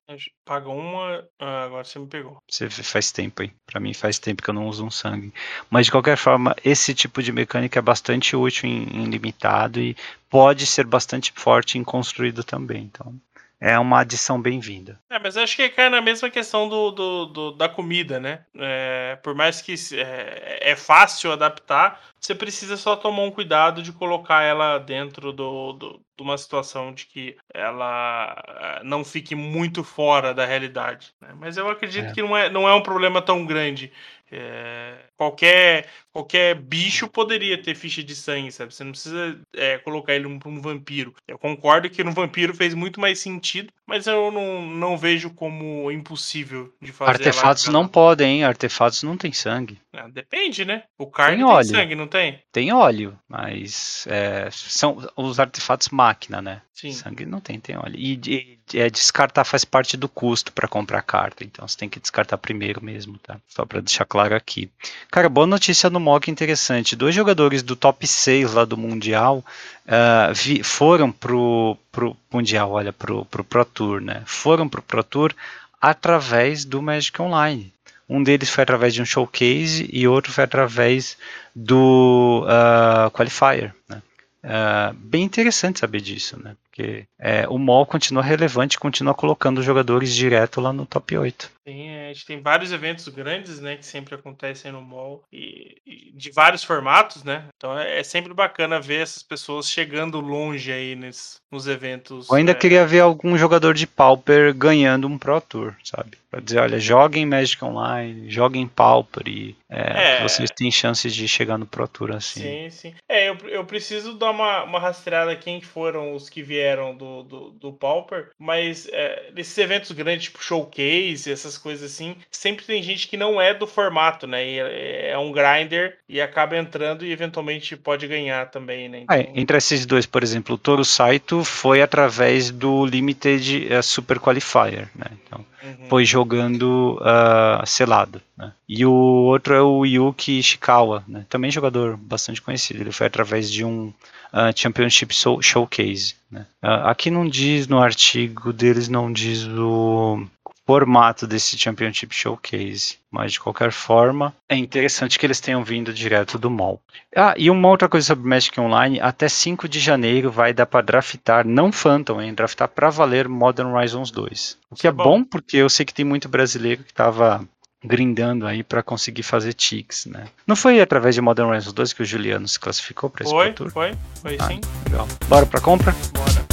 S3: Paga uma, ah, agora você me pegou.
S2: Você faz tempo aí. Para mim faz tempo que eu não uso um sangue. Mas de qualquer forma, esse tipo de mecânica é bastante útil em, em limitado e pode ser bastante forte em construído também. Então, é uma adição bem-vinda.
S3: É, mas acho que cai na mesma questão do, do, do da comida, né? É, por mais que é, é, fácil adaptar, você precisa só tomar um cuidado de colocar ela dentro do, do, de uma situação de que ela é, não fique muito fora da realidade. Né? Mas eu acredito é. que não é, não é um problema tão grande. É, qualquer, qualquer bicho poderia ter ficha de sangue, sabe? Você não precisa é, colocar ele para um vampiro. Eu concordo que no vampiro fez muito mais sentido, mas eu não, não vejo como impossível de fazer.
S2: Artefatos não podem, hein? Artefatos não tem sangue.
S3: Ah, depende, né? O carne tem, tem, sangue, não tem?
S2: Tem óleo, mas é, são os artefatos máquina, né?
S3: Sim.
S2: Sangue não tem, tem óleo. E, e é, descartar faz parte do custo para comprar carta, então você tem que descartar primeiro mesmo, tá? Só para deixar claro aqui. Cara, boa notícia no mock interessante. Dois jogadores do top 6 lá do Mundial uh, vi, foram pro, pro Mundial, olha, pro, pro Pro Tour, né? Foram pro Pro Tour através do Magic Online. Um deles foi através de um showcase e outro foi através do uh, Qualifier. Né? Uh, bem interessante saber disso, né? Porque é, o mall continua relevante, continua colocando jogadores direto lá no top 8.
S3: Sim, é, a gente tem vários eventos grandes, né, que sempre acontecem no mall e, e de vários formatos, né? Então é, é, sempre bacana ver essas pessoas chegando longe aí nesse, nos eventos.
S2: Eu ainda
S3: é...
S2: queria ver algum jogador de Pauper ganhando um Pro Tour, sabe? Pra dizer, olha, joguem Magic Online, joguem Pauper e é, é, vocês têm chances de chegar no Pro Tour assim.
S3: Sim, sim. É, eu, eu preciso dar uma, uma rastreada quem foram os que vieram do, do, do Pauper, mas nesses eventos grandes, tipo showcase, essas coisas assim, sempre tem gente que não é do formato, né? E é, é um grinder e acaba entrando e eventualmente pode ganhar também, né?
S2: Então... entre esses dois, por exemplo, o Toro Saito foi através do Limited uh, Super Qualifier, né? Então, uhum. foi jogando uh, selado. Né? E o outro é o Yuki Ishikawa, né? também jogador bastante conhecido. Ele foi através de um uh, Championship Showcase. Né? Uh, aqui não diz no artigo deles, não diz o formato desse Championship Showcase, mas de qualquer forma é interessante que eles tenham vindo direto do mall. Ah, e uma outra coisa sobre Magic Online, até 5 de janeiro vai dar para draftar, não Phantom, hein, draftar para valer Modern Horizons 2. O que é bom. bom porque eu sei que tem muito brasileiro que estava grindando aí para conseguir fazer ticks, né? Não foi através de Modern Horizons 2 que o Juliano se classificou para esse
S3: Foi, tour? foi, foi ah, sim.
S2: Legal. Bora para compra?
S3: Bora.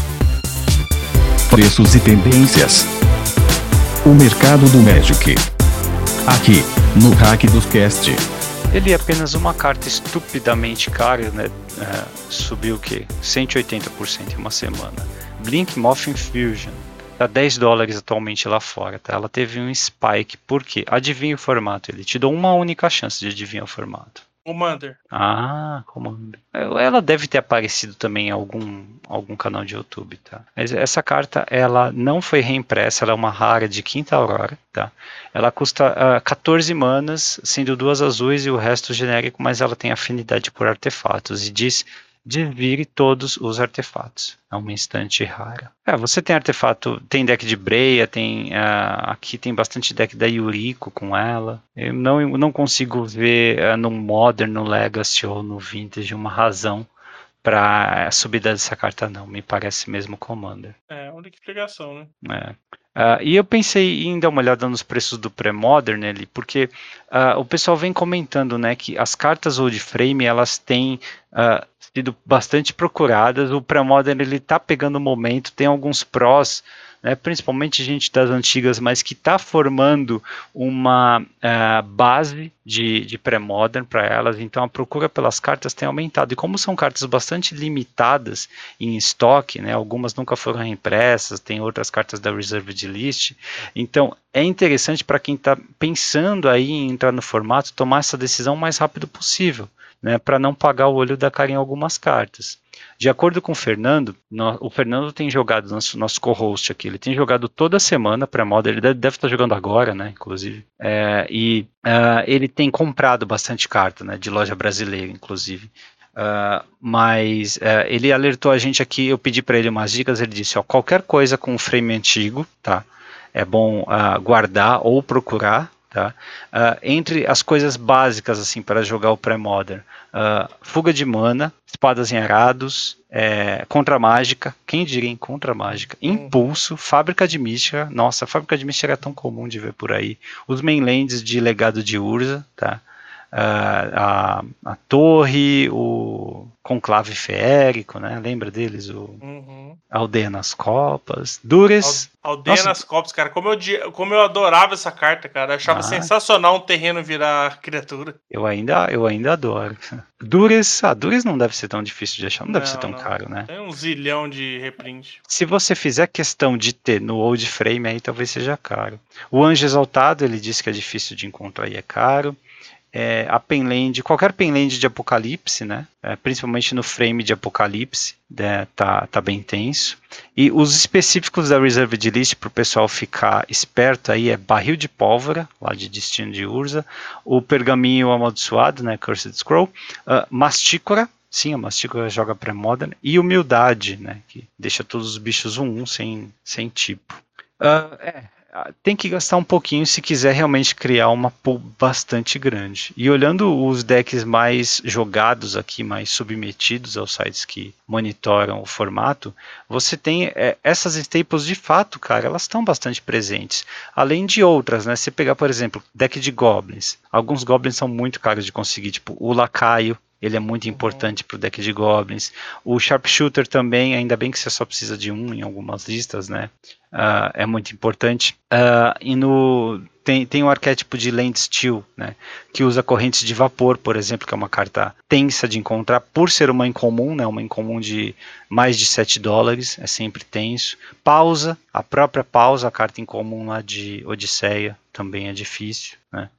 S1: Preços e tendências. O mercado do Magic. Aqui, no Hack dos Cast.
S2: Ele é apenas uma carta estupidamente cara, né? É, subiu o quê? 180% em uma semana. Blink Moth Infusion Tá 10 dólares atualmente lá fora, tá? Ela teve um spike. Por quê? Adivinha o formato. Ele te deu uma única chance de adivinhar o formato.
S3: Commander.
S2: Ah, Commander. Ela deve ter aparecido também em algum, algum canal de YouTube, tá? Mas essa carta, ela não foi reimpressa, ela é uma rara de quinta aurora, tá? Ela custa uh, ah, 14 manas, sendo duas azuis e o resto genérico, mas ela tem afinidade por artefatos e diz Devire todos os artefatos. É uma instante rara. É, você tem artefato, tem deck de Breia, tem uh, aqui tem bastante deck da Yuriko com ela. Eu não, eu não consigo ver uh, no Modern, no Legacy ou no Vintage uma razão para a subida dessa carta, não. Me parece mesmo Commander.
S3: É, a única explicação, né?
S2: É. Uh, e eu pensei em dar uma olhada nos preços do pré-modern ali, porque uh, o pessoal vem comentando, né, que as cartas old frame elas têm uh, sido bastante procuradas. O pré-modern ele tá pegando o momento, tem alguns prós né, principalmente gente das antigas, mas que está formando uma uh, base de, de pré-modern para elas, então a procura pelas cartas tem aumentado. E como são cartas bastante limitadas em estoque, né, algumas nunca foram impressas, tem outras cartas da Reserved List, então é interessante para quem está pensando aí em entrar no formato tomar essa decisão o mais rápido possível. Né, para não pagar o olho da cara em algumas cartas. De acordo com o Fernando, no, o Fernando tem jogado, nosso, nosso co-host aqui, ele tem jogado toda semana pré-moda, ele deve, estar jogando agora, né, inclusive, é, e uh, ele tem comprado bastante carta, né, de loja brasileira, inclusive. Uh, mas uh, ele alertou a gente aqui, eu pedi para ele umas dicas, ele disse, ó, qualquer coisa com frame antigo, tá, é bom uh, guardar ou procurar, tá? Uh, entre as coisas básicas assim para jogar o pré-modern, uh, fuga de mana, espadas em arados, é, contra mágica, quem diria em contra mágica, uhum. impulso, fábrica de mística, nossa, fábrica de mística era tão comum de ver por aí, os mainlands de legado de Urza, tá? A, a torre, o conclave feérico, né? Lembra deles? O uhum. Aldeia nas Copas. Dures.
S3: Aldeia Nossa. nas Copas, cara. Como eu, como eu adorava essa carta, cara. Eu achava ah. sensacional um terreno virar criatura.
S2: Eu ainda, eu ainda adoro. Dures, ah, Dures não deve ser tão difícil de achar, não, não deve ser tão não. caro, né?
S3: Tem um zilhão de reprint.
S2: Se você fizer questão de ter no old frame aí, talvez seja caro. O Anjo Exaltado, ele disse que é difícil de encontrar e é caro é, a penland, qualquer penland de Apocalipse, né? É, principalmente no frame de Apocalipse, né, tá, tá bem tenso. E os específicos da Reserved List para o pessoal ficar esperto aí é Barril de Pólvora, lá de Destino de Urza, o Pergaminho Amaldiçoado, né? Cursed Scroll, uh, Mastícora, Sim, a Mastícora joga pré-modern. E Humildade, né? Que deixa todos os bichos um, um sem, sem tipo. Uh, é, tem que gastar um pouquinho se quiser realmente criar uma pool bastante grande. E olhando os decks mais jogados aqui, mais submetidos aos sites que monitoram o formato, você tem é, essas staples de fato, cara, elas estão bastante presentes. Além de outras, né? Você pegar, por exemplo, deck de goblins. Alguns goblins são muito caros de conseguir, tipo o lacaio, ele é muito importante para o deck de goblins. O sharpshooter também, ainda bem que você só precisa de um em algumas listas, né? Uh, é muito importante. Uh, e no tem, tem o arquétipo de Land Steel, né? Que usa correntes de vapor, por exemplo, que é uma carta tensa de encontrar, por ser uma incomum, né? Uma incomum de mais de 7 dólares, é sempre tenso. Pausa, a própria pausa, a carta incomum lá de Odisseia, também é difícil, né?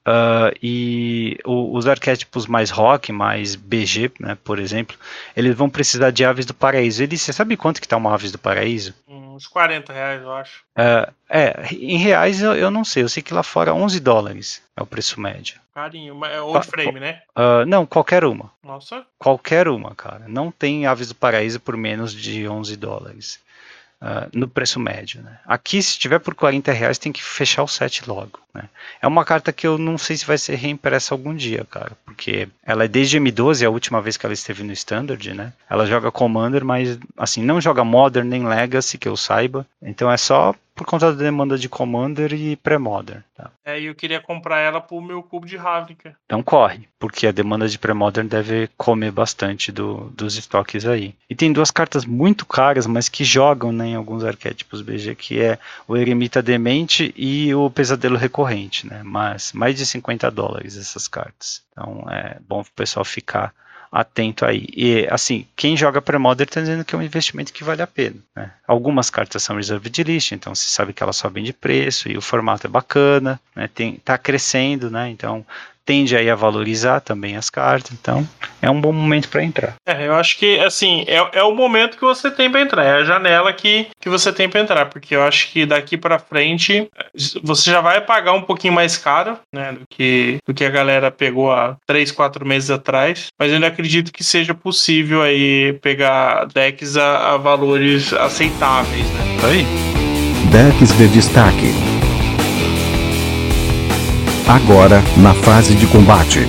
S2: Uh, e o, os arquétipos mais rock, mais BG, né, por exemplo, eles vão precisar de aves do paraíso. Ele, você sabe quanto que tá uma aves do paraíso?
S3: Uns 40 reais, eu acho.
S2: Uh, é, em reais eu, eu, não sei, eu sei que lá fora 11 dólares é o preço médio.
S3: Carinho, é old frame, né?
S2: Uh, não, qualquer uma.
S3: Nossa.
S2: Qualquer uma, cara. Não tem aves do paraíso por menos de 11 dólares uh, no preço médio. Né? Aqui, se tiver por 40 reais, tem que fechar o set logo. Né? É uma carta que eu não sei se vai ser reimpressa algum dia, cara, porque ela é desde M12, a última vez que ela esteve no Standard, né? Ela joga Commander, mas assim, não joga Modern nem Legacy, que eu saiba. Então é só por conta da demanda de Commander e pré-modern. Tá?
S3: É, e eu queria comprar ela pro meu cubo de Ravnica.
S2: Então corre, porque a demanda de pré-modern deve comer bastante do, dos estoques aí. E tem duas cartas muito caras, mas que jogam né, em alguns arquétipos BG, que é o Eremita Demente e o Pesadelo Recorrente, né? Mas mais de 50 dólares essas cartas. Então é bom o pessoal ficar atento aí. E assim, quem joga pré-modern está dizendo que é um investimento que vale a pena. Né? Algumas cartas são reserved list, então você sabe que elas sobem de preço e o formato é bacana, né? Tem, tá crescendo, né? Então tende aí a valorizar também as cartas, então é um bom momento para entrar.
S3: É, eu acho que assim, é, é o momento que você tem para entrar, é a janela que, que você tem para entrar, porque eu acho que daqui para frente você já vai pagar um pouquinho mais caro, né, do que, do que a galera pegou há 3, 4 meses atrás, mas eu ainda acredito que seja possível aí pegar decks a, a valores aceitáveis, né?
S1: Aí. Decks de destaque agora na fase de combate.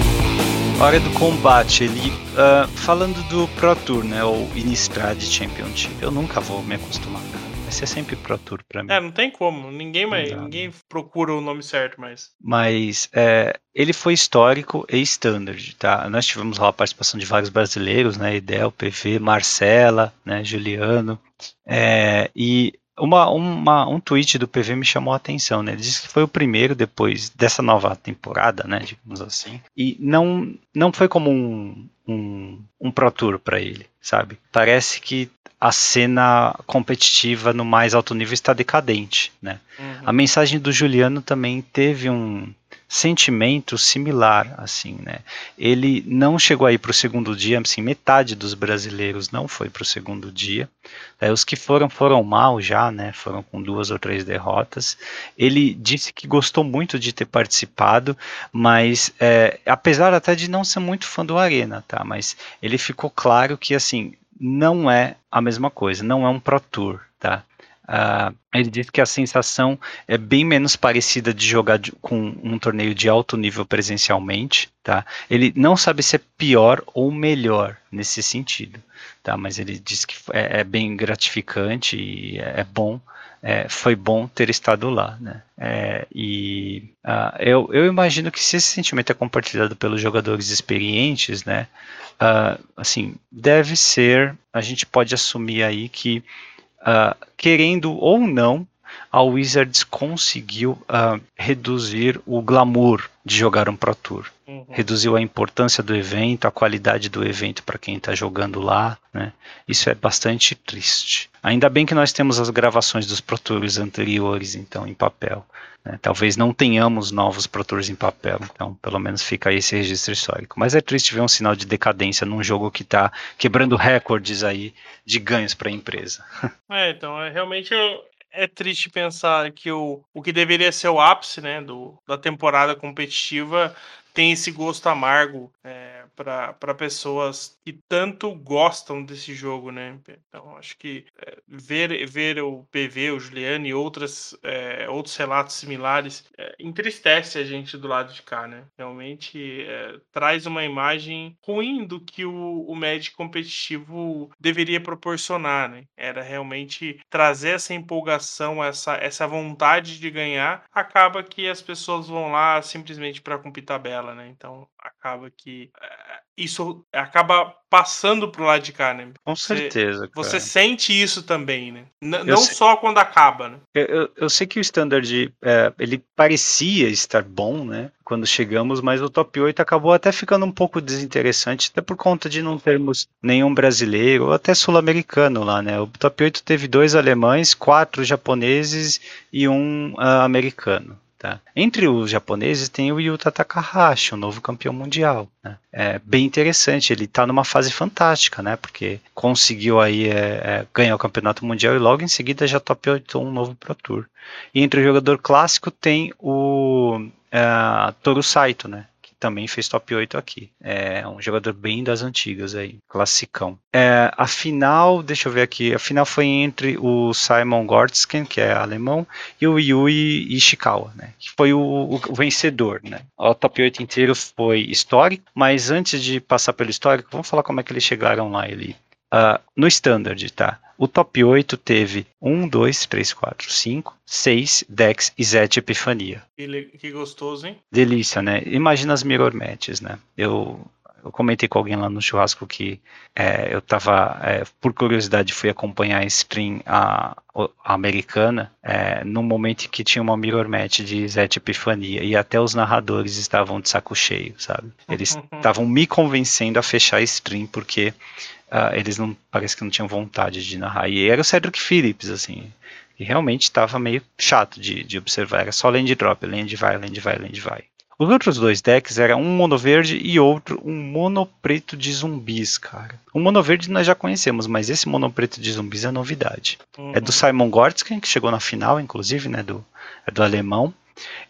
S2: Hora do combate, ele uh, falando do Pro Tour, né, ou Innistrad Championship, eu nunca vou me acostumar, cara. Vai ser sempre Pro Tour pra mim.
S3: É, não tem como, ninguém mais, ninguém procura o nome certo mais.
S2: Mas é, ele foi histórico e standard, tá? Nós tivemos lá a participação de vários brasileiros, né, Idel, PV, Marcela, né, Juliano, é, e uma, uma, um tweet do PV me chamou a atenção, né? Ele disse que foi o primeiro depois dessa nova temporada, né? Digamos assim. E não, não foi como um, um, um Pro Tour para ele, sabe? Parece que a cena competitiva no mais alto nível está decadente, né? Uhum. A mensagem do Juliano também teve um, sentimento similar, assim, né? Ele não chegou aí para o segundo dia, assim, metade dos brasileiros não foi para o segundo dia. É, os que foram foram mal já, né? Foram com duas ou três derrotas. Ele disse que gostou muito de ter participado, mas é, apesar até de não ser muito fã do Arena, tá? Mas ele ficou claro que assim não é a mesma coisa, não é um Pro Tour, tá? Uh, ele disse que a sensação é bem menos parecida de jogar de, com um torneio de alto nível presencialmente, tá? Ele não sabe se é pior ou melhor nesse sentido, tá? Mas ele disse que é, é bem gratificante e é, é bom, é, foi bom ter estado lá, né? É, e uh, eu, eu imagino que se esse sentimento é compartilhado pelos jogadores experientes, né? Uh, assim, deve ser, a gente pode assumir aí que uh, querendo ou não, a Wizards conseguiu uh, reduzir o glamour de jogar um Pro Tour. Uhum. Reduziu a importância do evento, a qualidade do evento para quem está jogando lá. Né? Isso é bastante triste. Ainda bem que nós temos as gravações dos Pro Tours anteriores, então, em papel. Né? Talvez não tenhamos novos Pro Tours em papel, então pelo menos fica aí esse registro histórico. Mas é triste ver um sinal de decadência num jogo que está quebrando recordes aí de ganhos para a empresa.
S3: É, então, é realmente é triste pensar que o, o que deveria ser o ápice né, do, da temporada competitiva tem esse gosto amargo é, para pessoas que tanto gostam desse jogo, né? Então acho que é, ver, ver o PV, o Juliano e outras, é, outros relatos similares é, entristece a gente do lado de cá, né? Realmente é, traz uma imagem ruim do que o, o Magic competitivo deveria proporcionar, né? Era realmente trazer essa empolgação, essa, essa vontade de ganhar, acaba que as pessoas vão lá simplesmente para cumprir tabela, né? Então acaba que é, isso acaba passando pro lado de cá, né?
S2: Com você, certeza. Cara.
S3: Você sente isso também, né? N não sei, só quando acaba, né?
S2: Eu, eu sei que o standard é, ele parecia estar bom, né? Quando chegamos, mas o top 8 acabou até ficando um pouco desinteressante, até por conta de não termos nenhum brasileiro ou até sul-americano lá, né? O top 8 teve dois alemães, quatro japoneses e um uh, americano. Tá? Entre os japoneses tem o Yuta Takahashi, o novo campeão mundial. Né? É bem interessante, ele está numa fase fantástica, né? porque conseguiu aí é, é, ganhar o campeonato mundial e logo em seguida já top 8 um novo Pro Tour. E entre o jogador clássico tem o é, Toru Saito, né? Também fez top 8 aqui. É um jogador bem das antigas aí, classicão. É, a final, deixa eu ver aqui, a final foi entre o Simon Gortsken, que é alemão, e o Yui Ishikawa, né, que foi o, o vencedor. Né. O top 8 inteiro foi histórico, mas antes de passar pelo histórico, vamos falar como é que eles chegaram lá, ele Uh, no standard, tá? O top 8 teve 1, 2, 3, 4, 5, 6 Dex e Zet Epifania.
S3: Que, que gostoso, hein?
S2: Delícia, né? Imagina as mirror matches, né? Eu, eu comentei com alguém lá no churrasco que é, eu tava, é, por curiosidade, fui acompanhar a stream a, a americana é, no momento em que tinha uma mirror match de Zet Epifania e até os narradores estavam de saco cheio, sabe? Eles estavam me convencendo a fechar a stream porque uh, eles não parece que não tinham vontade de narrar. E era o Cedric Phillips, assim, e realmente estava meio chato de, de observar. Era só land drop, land vai, land vai, land vai. Os outros dois decks eram um mono verde e outro um mono preto de zumbis, cara. O mono verde nós já conhecemos, mas esse mono preto de zumbis é novidade. Uhum. É do Simon Gortzken, que chegou na final, inclusive, né, do, é do alemão.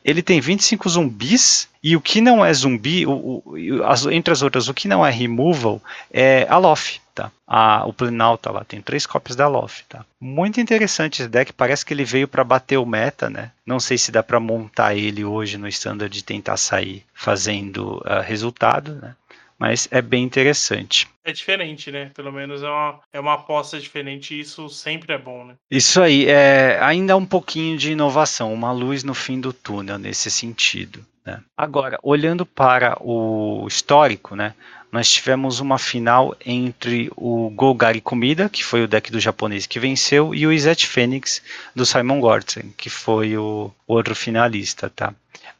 S2: Ele tem 25 zumbis e o que não é zumbi, o, o, as, entre as outras, o que não é removal é a Loth, tá? A, o Planalta lá, tem três cópias da Loth, tá? Muito interessante esse deck, parece que ele veio para bater o meta, né? Não sei se dá para montar ele hoje no standard e tentar sair fazendo uh, resultado, né? Mas é bem interessante.
S3: É diferente, né? Pelo menos é uma, é uma aposta diferente e isso sempre é bom, né?
S2: Isso aí, é ainda um pouquinho de inovação, uma luz no fim do túnel nesse sentido. Né? Agora, olhando para o histórico, né? nós tivemos uma final entre o Golgari Comida, que foi o deck do japonês que venceu, e o Izet Fênix do Simon Gortzen, que foi o outro finalista, tá?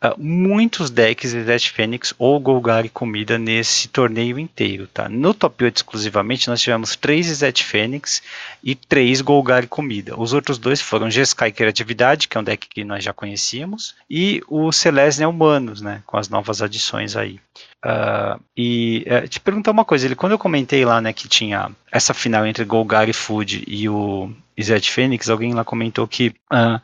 S2: Uh, muitos decks Izet Fênix ou Golgari Comida nesse torneio inteiro, tá? No top 8 exclusivamente nós tivemos 3 Izet Fênix e 3 Golgari Comida. Os outros dois foram Jeskai Criatividade, que é um deck que nós já conhecíamos, e o Celestia Humanos, né? Com as novas adições aí. Uh, e uh, te perguntar uma coisa, ele, quando eu comentei lá né, que tinha essa final entre Golgari Food e o Zed Fênix, alguém lá comentou que uh,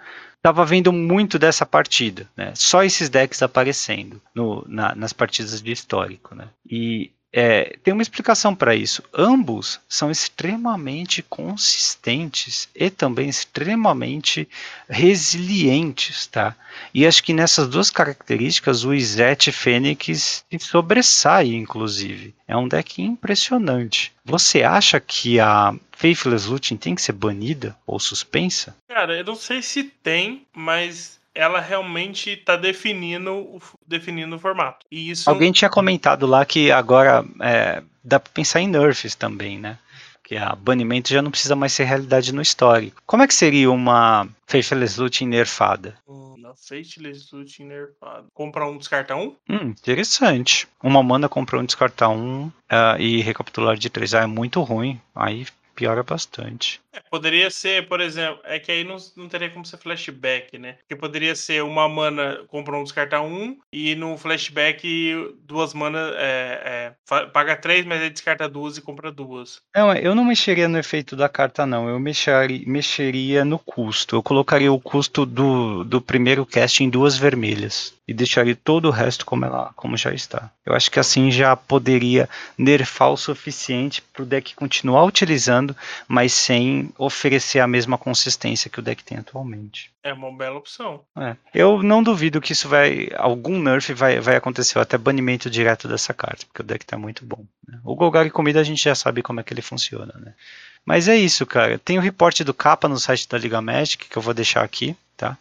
S2: tava vendo muito dessa partida, né? Só esses decks aparecendo no, na, nas partidas de histórico, né? E é, tem uma explicação para isso. Ambos são extremamente consistentes e também extremamente resilientes, tá? E acho que nessas duas características o Izete Fênix sobressai, inclusive. É um deck impressionante. Você acha que a Faithless Looting tem que ser banida ou suspensa?
S3: Cara, eu não sei se tem, mas ela realmente está definindo, definindo o formato. E isso...
S2: Alguém tinha comentado lá que agora é, dá para pensar em nerfs também, né? Que a banimento já não precisa mais ser realidade no histórico. Como é que seria uma Faithless Looting nerfada?
S3: Uma Faithless Looting nerfada. Comprar um, descartar um?
S2: Hum, interessante. Uma mana comprar um, descartar um uh, e recapitular de três. Ah, é muito ruim. Aí piora bastante.
S3: É, poderia ser, por exemplo, é que aí não, não teria como ser flashback, né? Porque poderia ser uma mana, compra um, descarta um, e no flashback duas manas, é, é, paga três, mas aí descarta duas e compra duas.
S2: Não, eu não mexeria no efeito da carta, não. Eu mexeria, mexeria no custo. Eu colocaria o custo do, do primeiro cast em duas vermelhas e deixaria todo o resto como ela como já está. Eu acho que assim já poderia nerfar o suficiente para o deck continuar utilizando, mas sem oferecer a mesma consistência que o deck tem atualmente.
S3: É uma bela opção.
S2: É. Eu não duvido que isso vai. algum nerf vai, vai acontecer, até banimento direto dessa carta, porque o deck está muito bom. Né? O Golgari Comida a gente já sabe como é que ele funciona, né? Mas é isso, cara. Tem o reporte do capa no site da Liga Magic que eu vou deixar aqui, tá?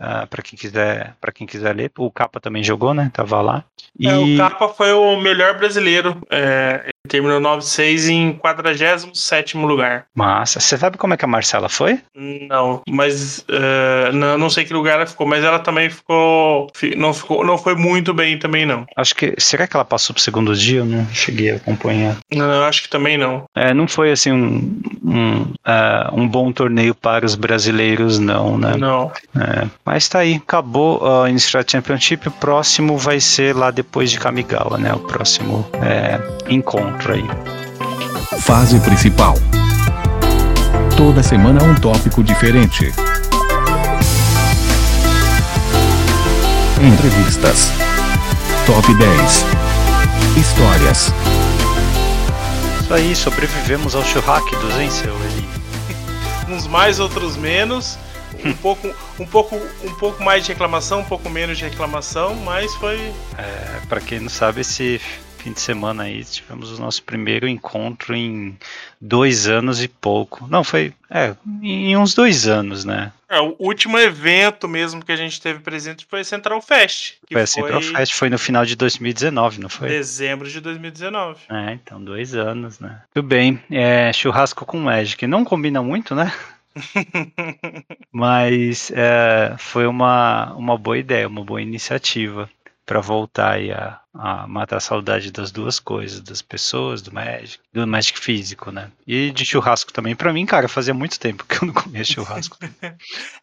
S2: Uh, ah, para quem quiser para quem quiser ler o Capa também jogou né tava lá
S3: e... É, o Capa foi o melhor brasileiro é, Terminou 9-6 em 47 lugar.
S2: Massa. Você sabe como é que a Marcela foi?
S3: Não, mas uh, não, não sei que lugar ela ficou, mas ela também ficou não, ficou. não foi muito bem também, não.
S2: Acho que. Será que ela passou pro segundo dia? Eu não cheguei a acompanhar.
S3: Não, acho que também não.
S2: É, não foi assim um, um, uh, um bom torneio para os brasileiros, não, né?
S3: Não.
S2: É, mas tá aí, acabou a uh, Innistrad Championship. O próximo vai ser lá depois de Kamigawa, né? O próximo é, encontro aí.
S1: Fase principal. Toda semana um tópico diferente. Entrevistas. Top 10. Histórias.
S2: Isso aí, sobrevivemos ao churrasco dos, hein, seu
S3: Uns mais, outros menos. Um pouco, um, pouco, um pouco mais de reclamação, um pouco menos de reclamação, mas foi.
S2: É, para quem não sabe, esse fim de semana aí tivemos o nosso primeiro encontro em dois anos e pouco. Não, foi é, em uns dois anos, né?
S3: É, o último evento mesmo que a gente teve presente foi Central Fest.
S2: foi a Central foi... Fest, foi no final de 2019, não foi?
S3: Dezembro de 2019.
S2: É, então dois anos, né? Tudo bem. É, churrasco com Magic. Não combina muito, né? Mas é, foi uma, uma boa ideia, uma boa iniciativa para voltar aí a, a matar a saudade das duas coisas, das pessoas, do Magic, do Magic físico, né? E de churrasco também. Para mim, cara, fazia muito tempo que eu não comia churrasco.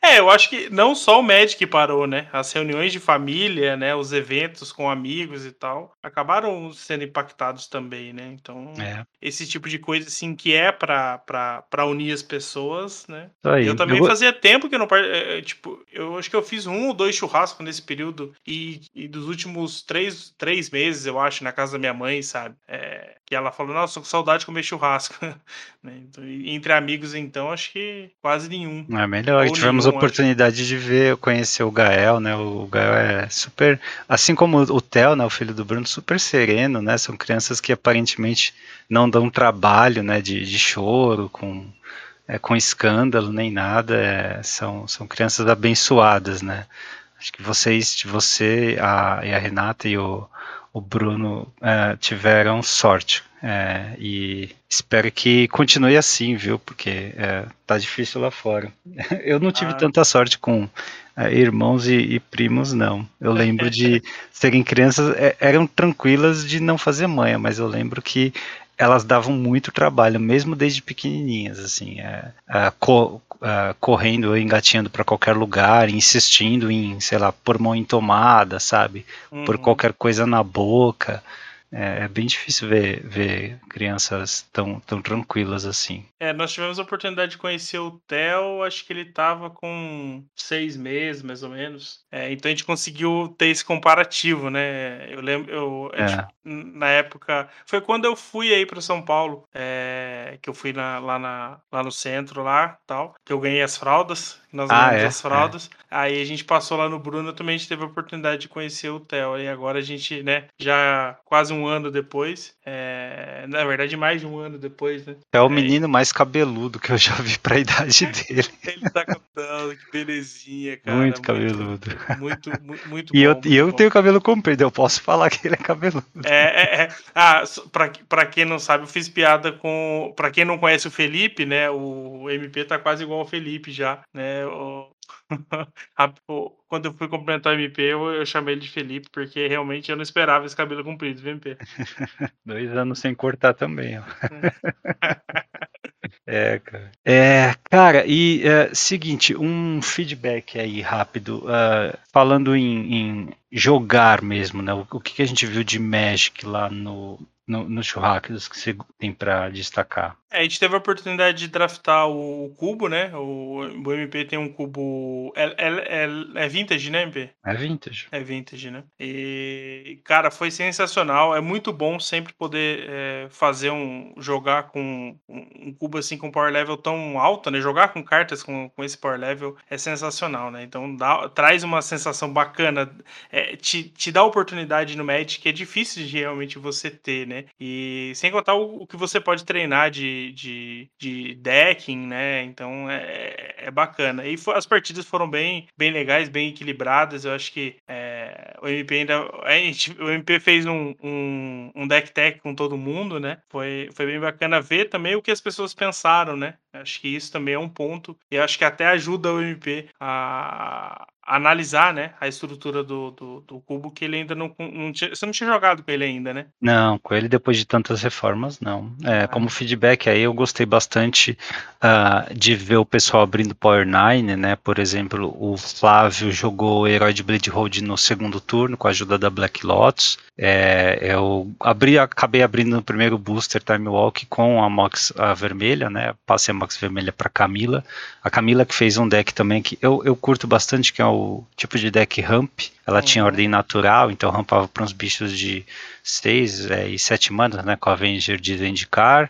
S3: é, eu acho que não só o Magic parou, né? As reuniões de família, né? Os eventos com amigos e tal, acabaram sendo impactados também, né? Então, é. esse tipo de coisa, assim, que é para unir as pessoas, né? Aí, eu também eu... fazia tempo que eu não. É, é, tipo, eu acho que eu fiz um ou dois churrascos nesse período e, e dos últimos três, três seis meses, eu acho, na casa da minha mãe, sabe? É, que ela falou, nossa, tô com saudade de comer churrasco. né? então, entre amigos, então, acho que quase nenhum.
S2: É melhor. Ou Tivemos nenhum, a oportunidade acho. de ver, conhecer o Gael, né? O Gael é super. Assim como o Theo, né? O filho do Bruno, super sereno, né? São crianças que aparentemente não dão trabalho, né? De, de choro, com é, com escândalo nem nada, é, são, são crianças abençoadas, né? Acho que vocês, você, a, e a Renata e o, o Bruno é, tiveram sorte. É, e espero que continue assim, viu? Porque é, tá difícil lá fora. Eu não tive ah. tanta sorte com é, irmãos e, e, primos, não. Eu lembro de serem crianças, é, eram tranquilas de não fazer manha, mas eu lembro que elas davam muito trabalho, mesmo desde pequenininhas, assim, é, é, co, é, correndo, engatinhando para qualquer lugar, insistindo em, sei lá, pôr mão em tomada, sabe, uhum. por qualquer coisa na boca. É, é, bem difícil ver, ver crianças tão, tão tranquilas assim.
S3: É, nós tivemos a oportunidade de conhecer o Theo, acho que ele estava com seis meses, mais ou menos. É, então a gente conseguiu ter esse comparativo, né? Eu lembro, eu, é. Na época, foi quando eu fui aí para São Paulo, é, que eu fui na, lá, na, lá no centro, lá, tal, que eu ganhei as fraldas, nós ah, ganhamos é? as fraldas. É. Aí a gente passou lá no Bruno, também a gente teve a oportunidade de conhecer o Theo. E agora a gente, né, já quase um ano depois, é... na verdade mais de um ano depois, né?
S2: É o menino mais cabeludo que eu já vi pra idade dele.
S3: Ele tá cantando, que belezinha, cara.
S2: Muito cabeludo.
S3: Muito, muito, muito
S2: e
S3: bom.
S2: Eu,
S3: e
S2: eu bom. tenho cabelo comprido, eu posso falar que ele é cabeludo.
S3: É, é, é. Ah, pra quem não sabe, eu fiz piada com. Pra quem não conhece o Felipe, né? O MP tá quase igual ao Felipe já, né? O, Quando eu fui cumprimentar o MP, eu, eu, chamei ele de Felipe, porque realmente eu não esperava esse cabelo comprido, viu, MP?
S2: Dois anos sem cortar também, ó. É, cara. É, cara, e é, seguinte, um feedback aí rápido, uh, falando em, em, jogar mesmo, né? O, o que, que, a gente viu de Magic lá no, no, nos churrascos que você tem para destacar?
S3: É, a gente teve a oportunidade de draftar o cubo, né? O, o MP tem um cubo. É, é, é, é, vintage, né, MP?
S2: É vintage.
S3: É vintage, né? E, cara, foi sensacional. É muito bom sempre poder é, fazer um. jogar com um cubo assim com power level tão alto, né? Jogar com cartas com, com esse power level é sensacional, né? Então dá, traz uma sensação bacana. É, te, te dá oportunidade no Magic que é difícil de realmente você ter, né? E sem contar o, o que você pode treinar de de, de, decking, né? Então é, é bacana. E as partidas foram bem, bem legais, bem equilibradas. Eu acho que é, o MP ainda. A gente, o MP fez um, um, um deck tech com todo mundo, né? Foi, foi bem bacana ver também o que as pessoas pensaram, né? Acho que isso também é um ponto. E acho que até ajuda o MP a, analisar né, a estrutura do, do, do, cubo que ele ainda não, não tinha, você não tinha jogado com ele ainda, né?
S2: Não, com ele depois de tantas reformas, não. É, ah. Como feedback aí, eu gostei bastante uh, de ver o pessoal abrindo Power 9, né? Por exemplo, o Flávio jogou Herói de Blade Road no segundo turno com a ajuda da Black Lotus. É, eu abri, acabei abrindo no primeiro booster Time Walk com a Mox a vermelha, né? Passei a Mox vermelha para Camila. A Camila que fez um deck também que eu, eu curto bastante, que é o tipo de deck ramp. Ela uhum. tinha ordem natural, então rampava para uns bichos de 6 é, e 7 manas, né? Com a Avenger de Zendikar.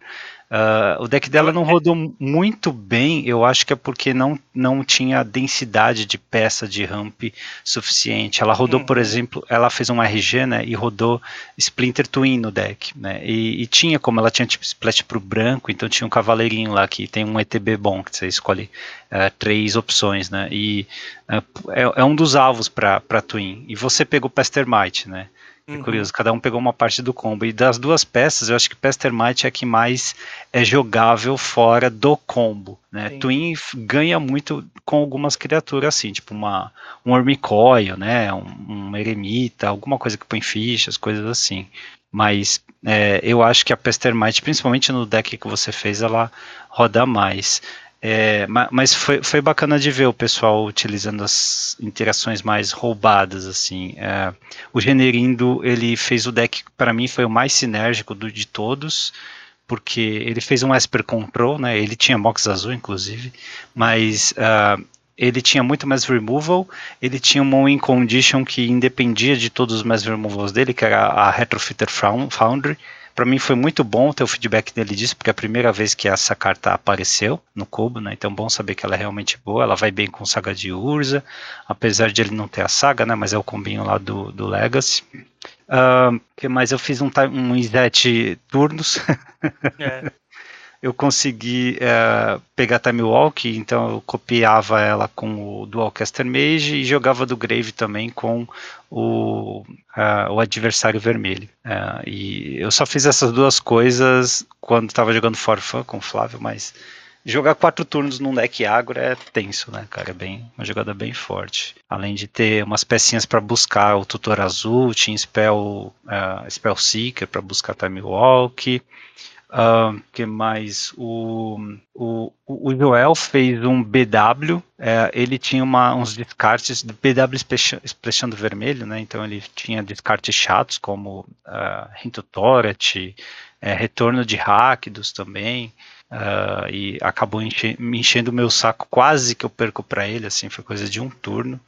S2: Uh, o deck dela não rodou muito bem, eu acho que é porque não, não tinha densidade de peça de ramp suficiente. Ela rodou, por uhum. exemplo, ela fez um RG, né, e rodou Splinter Twin no deck, né, e, e tinha como ela tinha tipo splash pro branco, então tinha um cavaleirinho lá que tem um ETB bom, que você escolhe uh, três opções, né, e uh, é, é, um dos alvos para Twin. E você pegou Pestermite, né, é uhum. curioso, cada um pegou uma parte do combo. E das duas peças, eu acho que Pestermite é a que mais é jogável fora do combo. Né? Twin ganha muito com algumas criaturas assim, tipo uma, um Ormicoil, né? um, um Eremita, alguma coisa que põe fichas, coisas assim. Mas é, eu acho que a Pestermite, principalmente no deck que você fez, ela roda mais. É, mas foi, foi bacana de ver o pessoal utilizando as interações mais roubadas, assim. É, o Generindo, ele fez o deck, para mim, foi o mais sinérgico do, de todos, porque ele fez um Esper Control, né, ele tinha Mox azul, inclusive, mas uh, ele tinha muito mais removal, ele tinha uma win condition que independia de todos os mais removals dele, que era a Retrofitter Foundry. Para mim foi muito bom ter o feedback dele disso, porque é a primeira vez que essa carta apareceu no cubo, né? Então bom saber que ela é realmente boa, ela vai bem com saga de Urza, apesar de ele não ter a saga, né? Mas é o combinho lá do, do Legacy. Uh, que mais? Eu fiz um, um Izete turnos. É. eu consegui uh, pegar Time Walk, então eu copiava ela com o Dualcaster Mage e jogava do Grave também com o, uh, o adversário vermelho. Uh, e eu só fiz essas duas coisas quando estava jogando For Fun com o Flávio, mas jogar quatro turnos num deck agro é tenso, né, cara? É bem, uma jogada bem forte. Além de ter umas pecinhas para buscar o Tutor Azul, tinha Spell, uh, Spell Seeker para buscar Time Walk. Uh, que mais? O, o, o Joel fez um BW, é, ele tinha uma, uns descartes de BW expressando vermelho, né? Então ele tinha descartes chatos como uh, Rinto Toret, é, retorno de Rakdos também. Uh, e acabou enche, me enchendo o meu saco, quase que eu perco para ele, assim, foi coisa de um turno.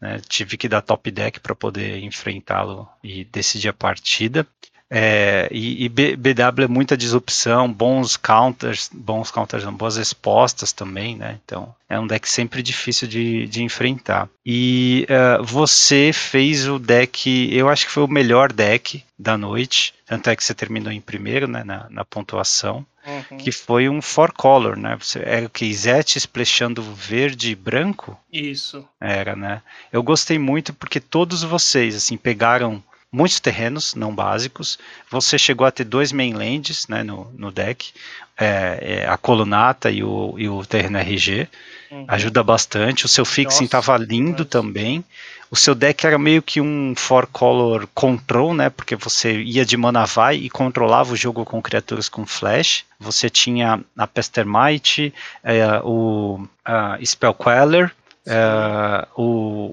S2: Né? Tive que dar top deck para poder enfrentá-lo e decidir a partida. É, e, e, BW é muita disrupção, bons counters, bons counters, não, boas respostas também, né? Então é um deck sempre difícil de, de enfrentar. E uh, você fez o deck, eu acho que foi o melhor deck da noite, tanto é que você terminou em primeiro, né? Na, na pontuação. Uhum. Que foi um four color, né? Era o que Izete splashando verde e branco?
S3: Isso.
S2: Era, né? Eu gostei muito porque todos vocês assim pegaram muitos terrenos não básicos. Você chegou a ter dois mainlands né, no, no deck, é, é, a colunata e o, e o terreno RG. Uhum. Ajuda bastante. O seu fixing estava lindo nossa. também. O seu deck era meio que um four color control, né? Porque você ia de mana vai e controlava o jogo com criaturas com flash. Você tinha a Pestermite, é, o a Spell Queller, é, o,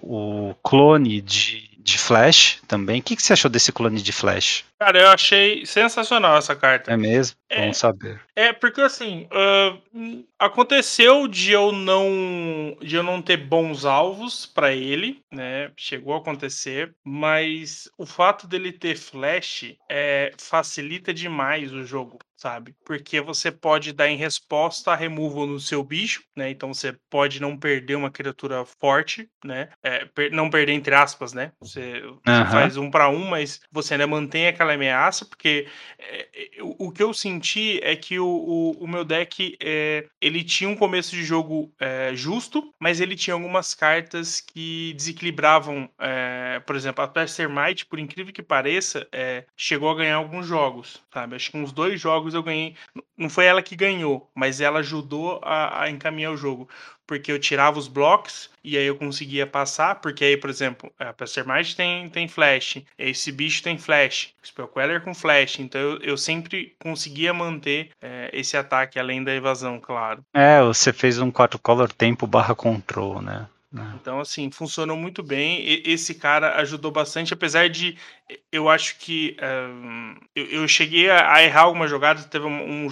S2: o clone de de Flash também. O que, que você achou desse clone de Flash?
S3: Cara, eu achei sensacional essa carta.
S2: É mesmo? É, Vamos saber.
S3: É, porque assim, uh, aconteceu de eu não de eu não ter bons alvos para ele, né? Chegou a acontecer, mas o fato dele ter flash é, facilita demais o jogo sabe? Porque você pode dar em resposta a removal no seu bicho, né? Então você pode não perder uma criatura forte, né? É, per não perder entre aspas, né? Você, você faz um para um, mas você ainda mantém aquela ameaça, porque é, o, o, que eu senti é que o, o, o meu deck é, ele tinha um começo de jogo é, justo, mas ele tinha algumas cartas que desequilibravam, é, por exemplo, a Pestermite, por incrível que pareça, é, chegou a ganhar alguns jogos, sabe? Acho que uns dois jogos eu ganhei. Não foi ela que ganhou, mas ela ajudou a, a encaminhar o jogo. Porque eu tirava os blocos e aí eu conseguia passar. Porque aí, por exemplo, a Pestermite tem, tem flash, esse bicho tem flash, o Spellqueller com flash. Então eu, eu sempre conseguia manter é, esse ataque além da evasão, claro.
S2: É, você fez um 4 color tempo barra control, né?
S3: Então, assim, funcionou muito bem. Esse cara ajudou bastante, apesar de eu acho que um, eu, eu, cheguei a, errar algumas jogadas. Teve um, um,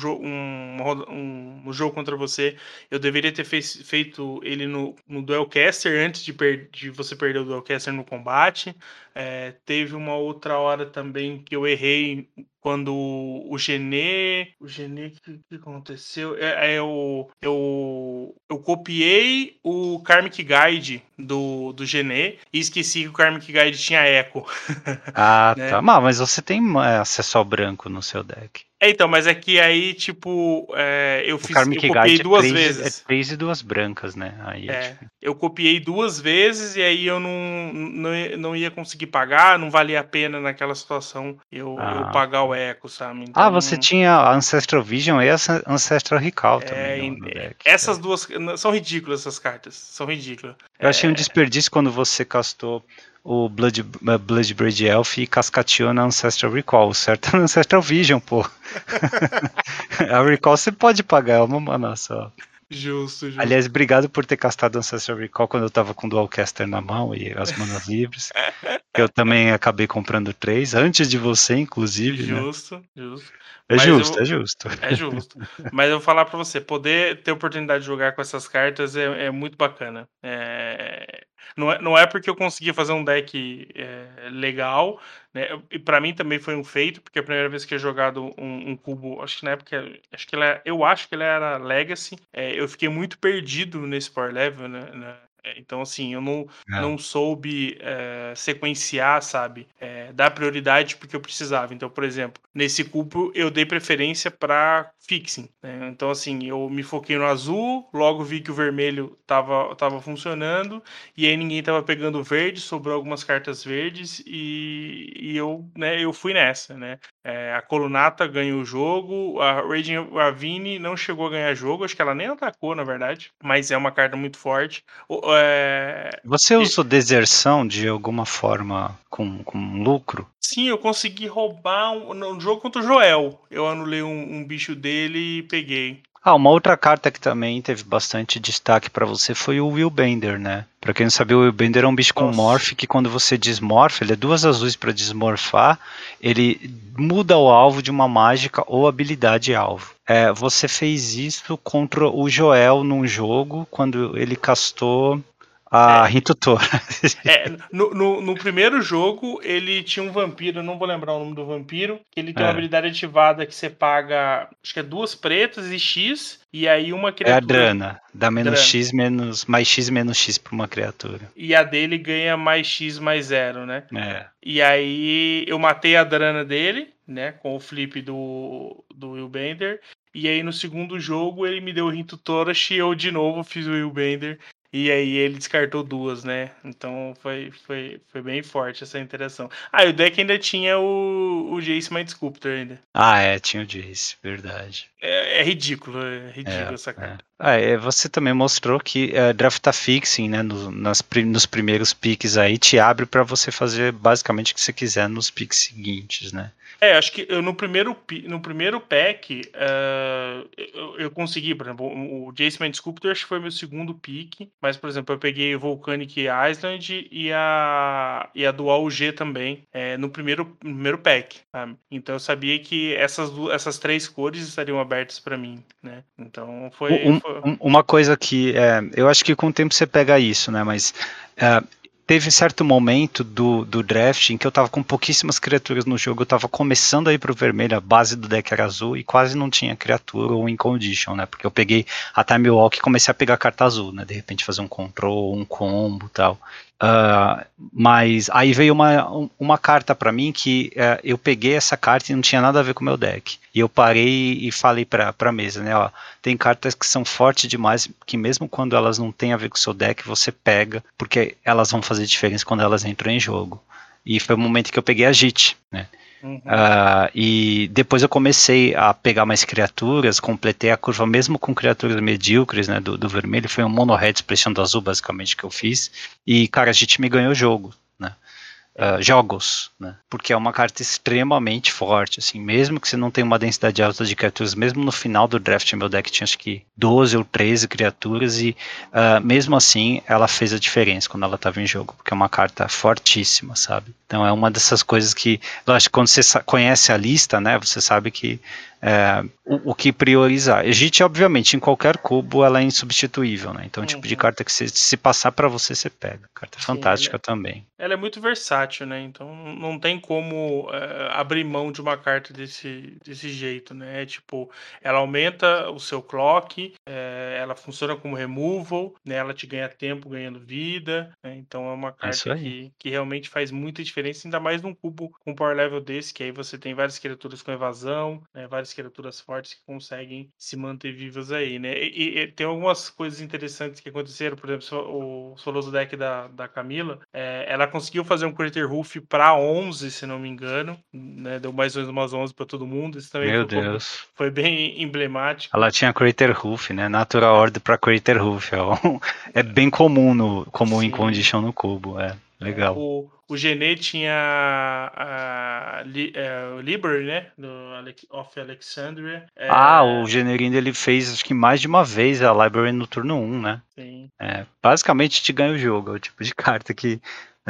S3: um, um, jogo contra você. Eu deveria ter fez, feito ele no, no Duelcaster antes de, per, de você perder o Duelcaster no combate. É, teve uma outra hora também que eu errei quando o Genê. O Genê, o que, que, aconteceu? É, é, eu, eu, eu copiei o Karmic Guide do, do Genê e esqueci que o Karmic Guide tinha eco.
S2: Ah, né? tá. Mas você tem é, acesso ao branco no seu deck.
S3: É, então, mas é que aí, tipo, é, eu fiz. Eu copiei é duas
S2: é três,
S3: vezes.
S2: É três e duas brancas, né?
S3: Aí é, tipo... Eu copiei duas vezes e aí eu não, não, não ia conseguir pagar, não valia a pena naquela situação eu, ah. eu pagar o eco, sabe?
S2: Então, ah, você tinha Ancestral Vision e Ancestral Recall também. No, no deck,
S3: essas duas. São ridículas essas cartas. São ridículas.
S2: Eu achei um desperdício quando você castou o Blood, uh, Bloodbraid Elf e cascateou na Ancestral Recall. Certo é Ancestral Vision, pô. a Recall você pode pagar, é uma mana só.
S3: Justo, justo.
S2: Aliás, obrigado por ter castado Ancestral Recall quando eu tava com o Dualcaster na mão e as manas livres. eu também acabei comprando três, antes de você, inclusive.
S3: Justo, né? justo.
S2: É Mas justo, eu, é justo.
S3: É justo. Mas eu vou falar para você, poder ter oportunidade de jogar com essas cartas é, é muito bacana. É, não, é, não é porque eu consegui fazer um deck é, legal, né? E para mim também foi um feito, porque é a primeira vez que eu jogado um, um, cubo, acho que na época, acho que ele, é, eu acho que ele era Legacy. É, eu fiquei muito perdido nesse Power Level, né? É, então, assim, eu não, é. não soube é, sequenciar, sabe? É, dar prioridade porque eu precisava. Então, por exemplo, nesse cubo eu dei preferência para fixing. Né? Então, assim, eu me foquei no azul, logo vi que o vermelho tava, tava funcionando, e aí ninguém tava pegando verde, sobrou algumas cartas verdes, e, e eu, né, eu fui nessa, né? É, a Colunata ganhou o jogo, a Raging Ravine não chegou a ganhar jogo, acho que ela nem atacou, na verdade, mas é uma carta muito forte.
S2: É... Você usou deserção de alguma forma com, com lucro?
S3: Sim, eu consegui roubar um, no jogo contra o Joel. Eu anulei um, um bicho dele e peguei.
S2: Ah, uma outra carta que também teve bastante destaque para você foi o Will Bender, né? Pra quem não sabe, o Will Bender é um bicho Nossa. com morph que quando você desmorfa, ele é duas azuis para desmorfar, ele muda o alvo de uma mágica ou habilidade alvo. É, você fez isso contra o Joel num jogo, quando ele castou a é. Tora.
S3: é, no, no, no, primeiro jogo, ele tinha um vampiro, não vou lembrar o nome do vampiro, que ele tem é. uma habilidade ativada que você paga, acho que é duas pretas e X, e aí uma criatura...
S2: É a Drana, dá menos Drana. X, menos, mais X, menos X pra uma criatura.
S3: E a dele ganha mais X, mais zero, né?
S2: É.
S3: E aí eu matei a Drana dele, né, com o flip do, do Willbender, e aí no segundo jogo ele me deu o Rinto Torash e eu de novo fiz o Willbender e aí ele descartou duas, né? Então foi, foi, foi bem forte essa interação. Ah, e o deck ainda tinha o, o Jace Mind Sculptor ainda.
S2: Ah, é, tinha o Jace, verdade.
S3: É, é ridículo, é ridículo é, essa carta.
S2: É. Ah, é, você também mostrou que é, draftar fixing, né, no, nas, nos primeiros picks aí, te abre para você fazer basicamente o que você quiser nos picks seguintes, né?
S3: É, acho que eu, no, primeiro, no primeiro pack uh, eu, eu, consegui, por exemplo, o Jason Sculptor acho que foi meu segundo pick, mas, por exemplo, eu peguei Volcanic Island e a, e a Dual G também é, no, primeiro, no primeiro pack. Sabe? Então eu sabia que essas, essas três cores estariam abertas para mim, né? Então foi,
S2: um,
S3: foi...
S2: Uma coisa que é, eu acho que com o tempo você pega isso, né? Mas. Uh, teve certo momento do, do draft em que eu tava com pouquíssimas criaturas no jogo, eu tava começando a ir pro vermelho, a base do deck era azul e quase não tinha criatura ou in condition, né? Porque eu peguei a Time Walk e comecei a pegar carta azul, né? De repente fazer um control, um combo tal. Uh, mas aí veio uma, uma carta para mim que uh, eu peguei essa carta e não tinha nada a ver com o meu deck. E eu parei e falei pra, pra mesa, né? Ó, tem cartas que são fortes demais, que mesmo quando elas não têm a ver com o seu deck, você pega, porque elas vão fazer diferença quando elas entram em jogo. E foi o momento que eu peguei a JIT, né? Uhum. Uh, e depois eu comecei a pegar mais criaturas, completei a curva mesmo com criaturas medíocres, né, do, do vermelho, foi um mono red expressão do azul basicamente que eu fiz, e cara, a gente me ganhou o jogo, uh, jogos, né? Porque é uma carta extremamente forte, assim, mesmo que você não tenha uma densidade alta de criaturas, mesmo no final do draft meu deck tinha acho que 12 ou 13 criaturas e uh, mesmo assim ela fez a diferença quando ela estava em jogo, porque é uma carta fortíssima, sabe? Então é uma dessas coisas que, lógico, quando você conhece a lista, né, você sabe que é, o, o, que priorizar. Egite, obviamente, em qualquer cubo ela é insubstituível, né? Então, é um tipo de uhum. carta que se, se passar para você, você pega. Carta Sim, fantástica
S3: ela,
S2: também.
S3: Ela é muito versátil, né? Então, não tem como é, abrir mão de uma carta desse, desse jeito, né? Tipo, ela aumenta o seu clock, é, ela funciona como removal, né? Ela te ganha tempo ganhando vida, né? Então, é uma é carta que, que realmente faz muita diferença, ainda mais num cubo com power level desse, que aí você tem várias criaturas com evasão, né? Várias criaturas fortes que conseguem se manter vivas aí, né? E, e, tem algumas coisas interessantes que aconteceram, por exemplo, o soloso deck da, da Camila, é, ela conseguiu fazer um Crater Roof para 11, se não me engano, né? Deu mais ou menos umas 11 para todo mundo. Isso também
S2: Meu
S3: foi,
S2: Deus.
S3: Foi bem emblemático.
S2: Ela tinha Crater Roof, né? Natural Order para Crater Roof. É, é bem comum no, como Sim. in condition no cubo, é. Legal.
S3: O, o Genê tinha a, a, é, o Liber, né? Do of Alexandria.
S2: É... Ah, o Generino ele fez acho que mais de uma vez a Library no turno 1, né?
S3: Sim.
S2: É, basicamente te ganha o jogo, é o tipo de carta que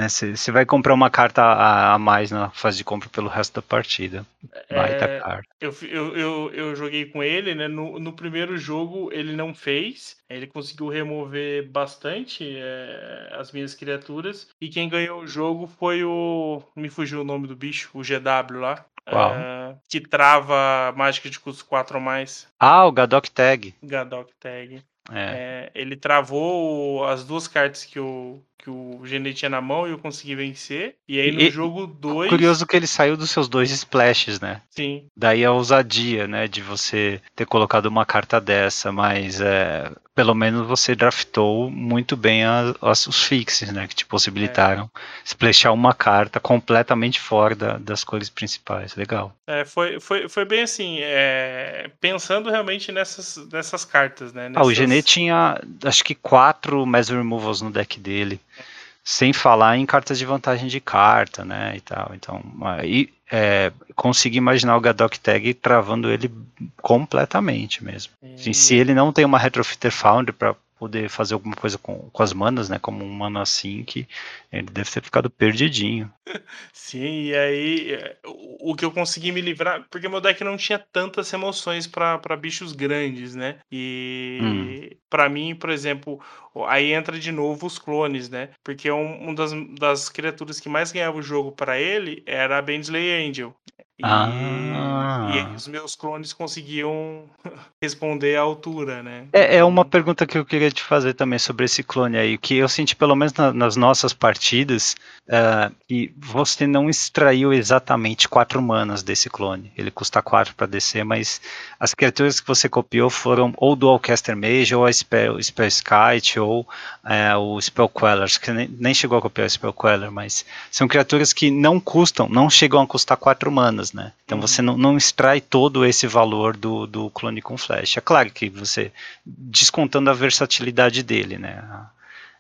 S2: né? Você vai comprar uma carta a, a, mais na fase de compra pelo resto da partida. Baita
S3: é, carta. Eu, eu, eu, eu, joguei com ele, né? No, no primeiro jogo ele não fez. Ele conseguiu remover bastante é, as minhas criaturas. E quem ganhou o jogo foi o. Me fugiu o nome do bicho, o GW lá. É, que trava mágica de custo 4 ou mais.
S2: Ah, o Gadok Tag.
S3: Gadok Tag. É. É, ele travou as duas cartas que o, que o Genet tinha na mão e eu consegui vencer. E aí no e, jogo 2.
S2: Curioso que ele saiu dos seus dois splashes, né?
S3: Sim.
S2: Daí a ousadia, né? De você ter colocado uma carta dessa, mas é, pelo menos você draftou muito bem os fixes, né? Que te possibilitaram é. splashar uma carta completamente fora da, das cores principais. Legal.
S3: É, foi, foi, foi bem assim, é, pensando realmente nessas, nessas cartas, né? Nessas...
S2: Ah, o Genet tinha acho que quatro Mass Removals no deck dele. Sem falar em cartas de vantagem de carta, né, e tal. Então, aí é, consegui imaginar o Gadok Tag travando ele completamente mesmo. Assim, se ele não tem uma Retrofitter Foundry para poder fazer alguma coisa com, com as manas, né? Como um mana assim que ele deve ter ficado perdidinho.
S3: Sim, e aí o, o que eu consegui me livrar, porque meu deck não tinha tantas emoções para bichos grandes, né? E hum. Para mim, por exemplo, aí entra de novo os clones, né? Porque um, um das, das criaturas que mais ganhava o jogo para ele era a Bensley Angel. E, ah. e os meus clones conseguiam responder à altura, né?
S2: É, é, uma pergunta que eu queria te fazer também sobre esse clone aí, que eu senti pelo menos na, nas nossas partidas, uh, que você não extraiu exatamente quatro manas desse clone. Ele custa quatro para descer, mas as criaturas que você copiou foram ou do Alcaster Mage, ou a Spell, Spell Skite, ou uh, o Spell Queller, que nem, nem chegou a copiar o Spell Queller, mas são criaturas que não custam, não chegam a custar quatro manas né? Então uhum. você não, não, extrai todo esse valor do, do clone com flash. É claro que você, descontando a versatilidade dele, né?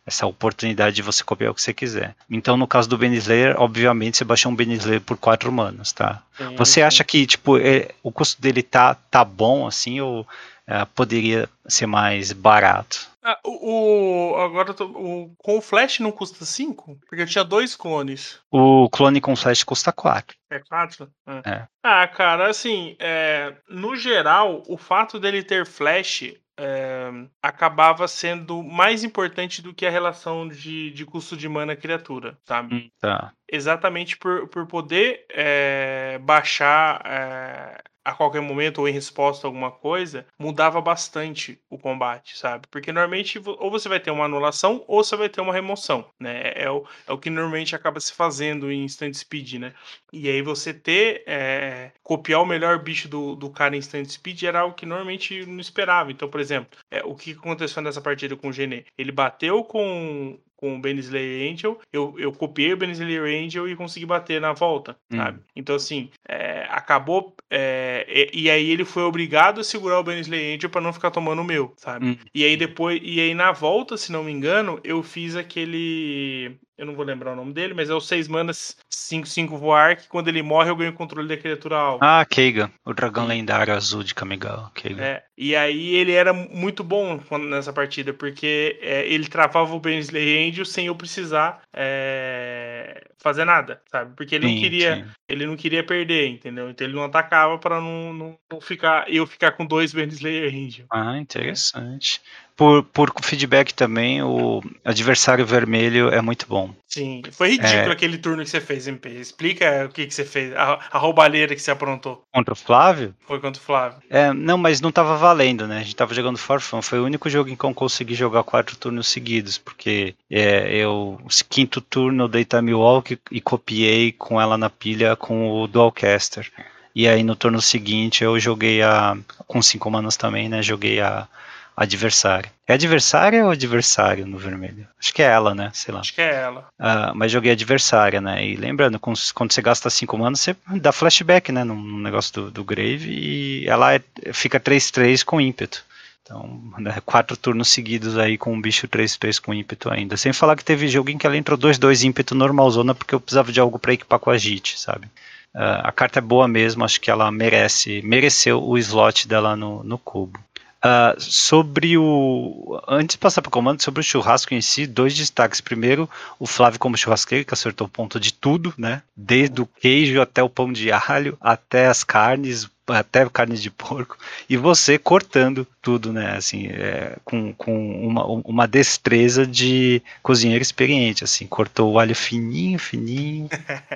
S2: Essa oportunidade de você copiar o que você quiser. Então, no caso do Benislayer, obviamente você baixou um Benislayer por 4 manas, tá? Sim, você sim. acha que, tipo, é, o custo dele tá, tá bom, assim, ou é, poderia ser mais barato?
S3: Ah, o, o, agora tô, o, com o Flash não custa 5? Porque eu tinha dois clones.
S2: O clone com Flash custa 4.
S3: É 4? É. é. Ah, cara, assim, é, no geral, o fato dele ter Flash é, acabava sendo mais importante do que a relação de, de custo de mana criatura, sabe? Hum,
S2: tá.
S3: Exatamente por, por poder é, baixar é, a qualquer momento ou em resposta a alguma coisa, mudava bastante o combate, sabe? Porque normalmente ou você vai ter uma anulação ou você vai ter uma remoção, né? É o, é o que normalmente acaba se fazendo em instant speed, né? E aí você ter, é, copiar o melhor bicho do, do cara em instant speed era algo que normalmente não esperava. Então, por exemplo, é, o que aconteceu nessa partida com o Gené? Ele bateu com com o Bensley Angel, eu, eu copiei o Bensley Angel e consegui bater na volta, hum. sabe? Então, assim, é, acabou. É, e, e, aí ele foi obrigado a segurar o Bensley Angel para não ficar tomando o meu, sabe? Hum. E aí depois. E aí na volta, se não me engano, eu fiz aquele eu não vou lembrar o nome dele, mas é o 6 manas 5-5 voar, que quando ele morre eu ganho o controle da criatura alta.
S2: Ah, Keigan, o dragão lendário azul de Kamigawa. Keigan.
S3: É, e aí ele era muito bom nessa partida, porque é, ele travava o Bensley Angel sem eu precisar é, fazer nada, sabe? Porque ele sim, não queria sim. ele não queria perder, entendeu? Então ele não atacava para não, não, não, ficar eu ficar com dois Bensley Angel.
S2: Ah, interessante por, por feedback também, o adversário vermelho é muito bom.
S3: Sim, foi ridículo é... aquele turno que você fez, MP. Explica o que, que você fez, a, a roubalheira que você aprontou.
S2: Contra o Flávio?
S3: Foi contra o Flávio.
S2: É, não, mas não tava valendo, né? A gente tava jogando for fun. Foi o único jogo em que eu consegui jogar quatro turnos seguidos, porque é, eu, quinto turno, eu dei time walk e copiei com ela na pilha com o Dualcaster. E aí no turno seguinte eu joguei a. com cinco manas também, né? Joguei a adversária. É adversária ou adversário no vermelho? Acho que é ela, né? Sei lá.
S3: Acho que é ela.
S2: Uh, mas joguei adversária, né? E lembrando, quando você gasta 5 manas, você dá flashback, né? No, negócio do, do Grave e ela é, fica 3-3 com ímpeto. Então, né, quatro turnos seguidos aí com um bicho 3-3 com ímpeto ainda. Sem falar que teve jogo em que ela entrou 2-2 ímpeto normalzona porque eu precisava de algo para equipar com a JIT, sabe? Uh, a carta é boa mesmo, acho que ela merece, mereceu o slot dela no, no cubo. Uh, sobre o. Antes de passar para o comando, sobre o churrasco em si, dois destaques. Primeiro, o Flávio como churrasqueiro, que acertou o ponto de tudo, né? Desde o queijo até o pão de alho, até as carnes, até carne de porco, e você cortando tudo, né? Assim, é, com, com uma, uma destreza de cozinheiro experiente, assim, cortou o alho fininho, fininho,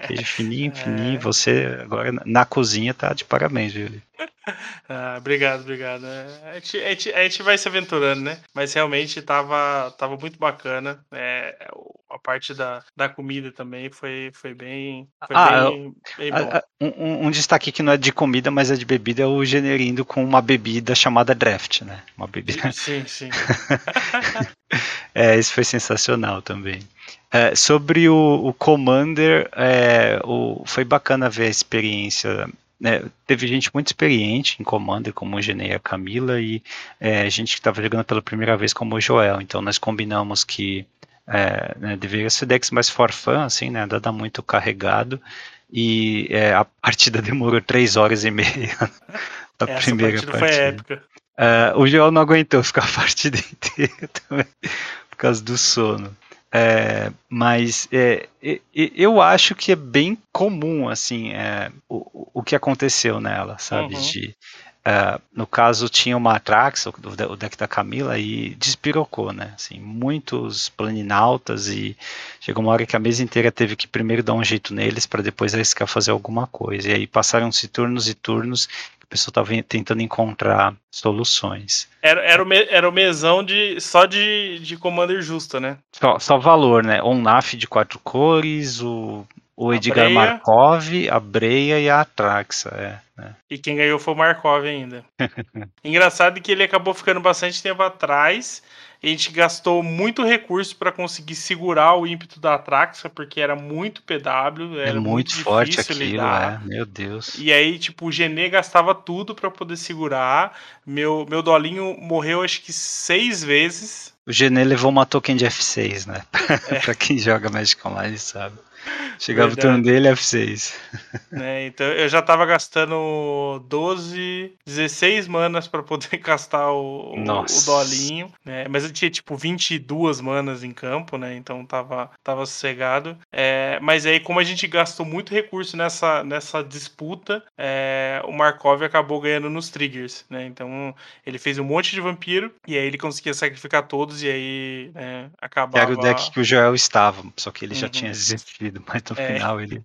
S2: queijo fininho, fininho. É. Você agora na cozinha tá de parabéns, Júlio.
S3: Ah, obrigado, obrigado. É, a gente, a, gente, a gente, vai se aventurando, né? Mas realmente tava, tava muito bacana. É, a parte da, da comida também foi, foi bem, foi ah, bem, bem bom.
S2: Um, um, destaque que não é de comida, mas é de bebida, é o Generindo com uma bebida chamada Draft, né? Uma bebida.
S3: Sim, sim.
S2: é, isso foi sensacional também. É, sobre o, o Commander, é, o, foi bacana ver a experiência né, teve gente muito experiente em Commander, como o Genei e a Camila, e é, gente que estava jogando pela primeira vez como o Joel. Então nós combinamos que é, né, deveria ser decks mais for fun, assim, né, nada muito carregado, e é, a partida demorou três horas e meia.
S3: a Essa primeira partida, partida. foi épica.
S2: É, o Joel não aguentou ficar a partida inteira também, por causa do sono. É, mas é, eu acho que é bem comum assim é, o, o que aconteceu nela, sabe? Uhum. De, é, no caso tinha uma Atrax, o, o deck da Camila, e despirocou, né? Assim, muitos planinautas e chegou uma hora que a mesa inteira teve que primeiro dar um jeito neles para depois arriscar fazer alguma coisa. E aí passaram-se turnos e turnos a pessoa estava tentando encontrar soluções.
S3: Era, era, o, me, era o mesão de, só de, de Commander Justa, né?
S2: Só, só valor, né? Um NAF de quatro cores, o, o Edgar Markov, a Breia e a Atraxa. É,
S3: né? E quem ganhou foi o Markov ainda. Engraçado que ele acabou ficando bastante tempo atrás a gente gastou muito recurso para conseguir segurar o ímpeto da Atraxa, porque era muito PW, era é muito, muito forte aquilo, lidar.
S2: É. meu Deus.
S3: E aí, tipo, o Genê gastava tudo para poder segurar. Meu, meu dolinho morreu acho que seis vezes.
S2: O Genê levou uma token de F6, né? É. pra quem joga Magic Online sabe. Chegava Verdade. o turno dele F6.
S3: É, então eu já tava gastando 12, 16 manas para poder castar o, o, dolinho, né? Mas eu tinha tipo 22 manas em campo, né? Então tava, tava sossegado. É, mas aí, como a gente gastou muito recurso nessa, nessa disputa, é, o Markov acabou ganhando nos triggers, né? Então ele fez um monte de vampiro e aí ele conseguia sacrificar todos e aí né, acabava.
S2: Era o deck que o Joel estava, só que ele uhum. já tinha desistido, mas no é. final ele,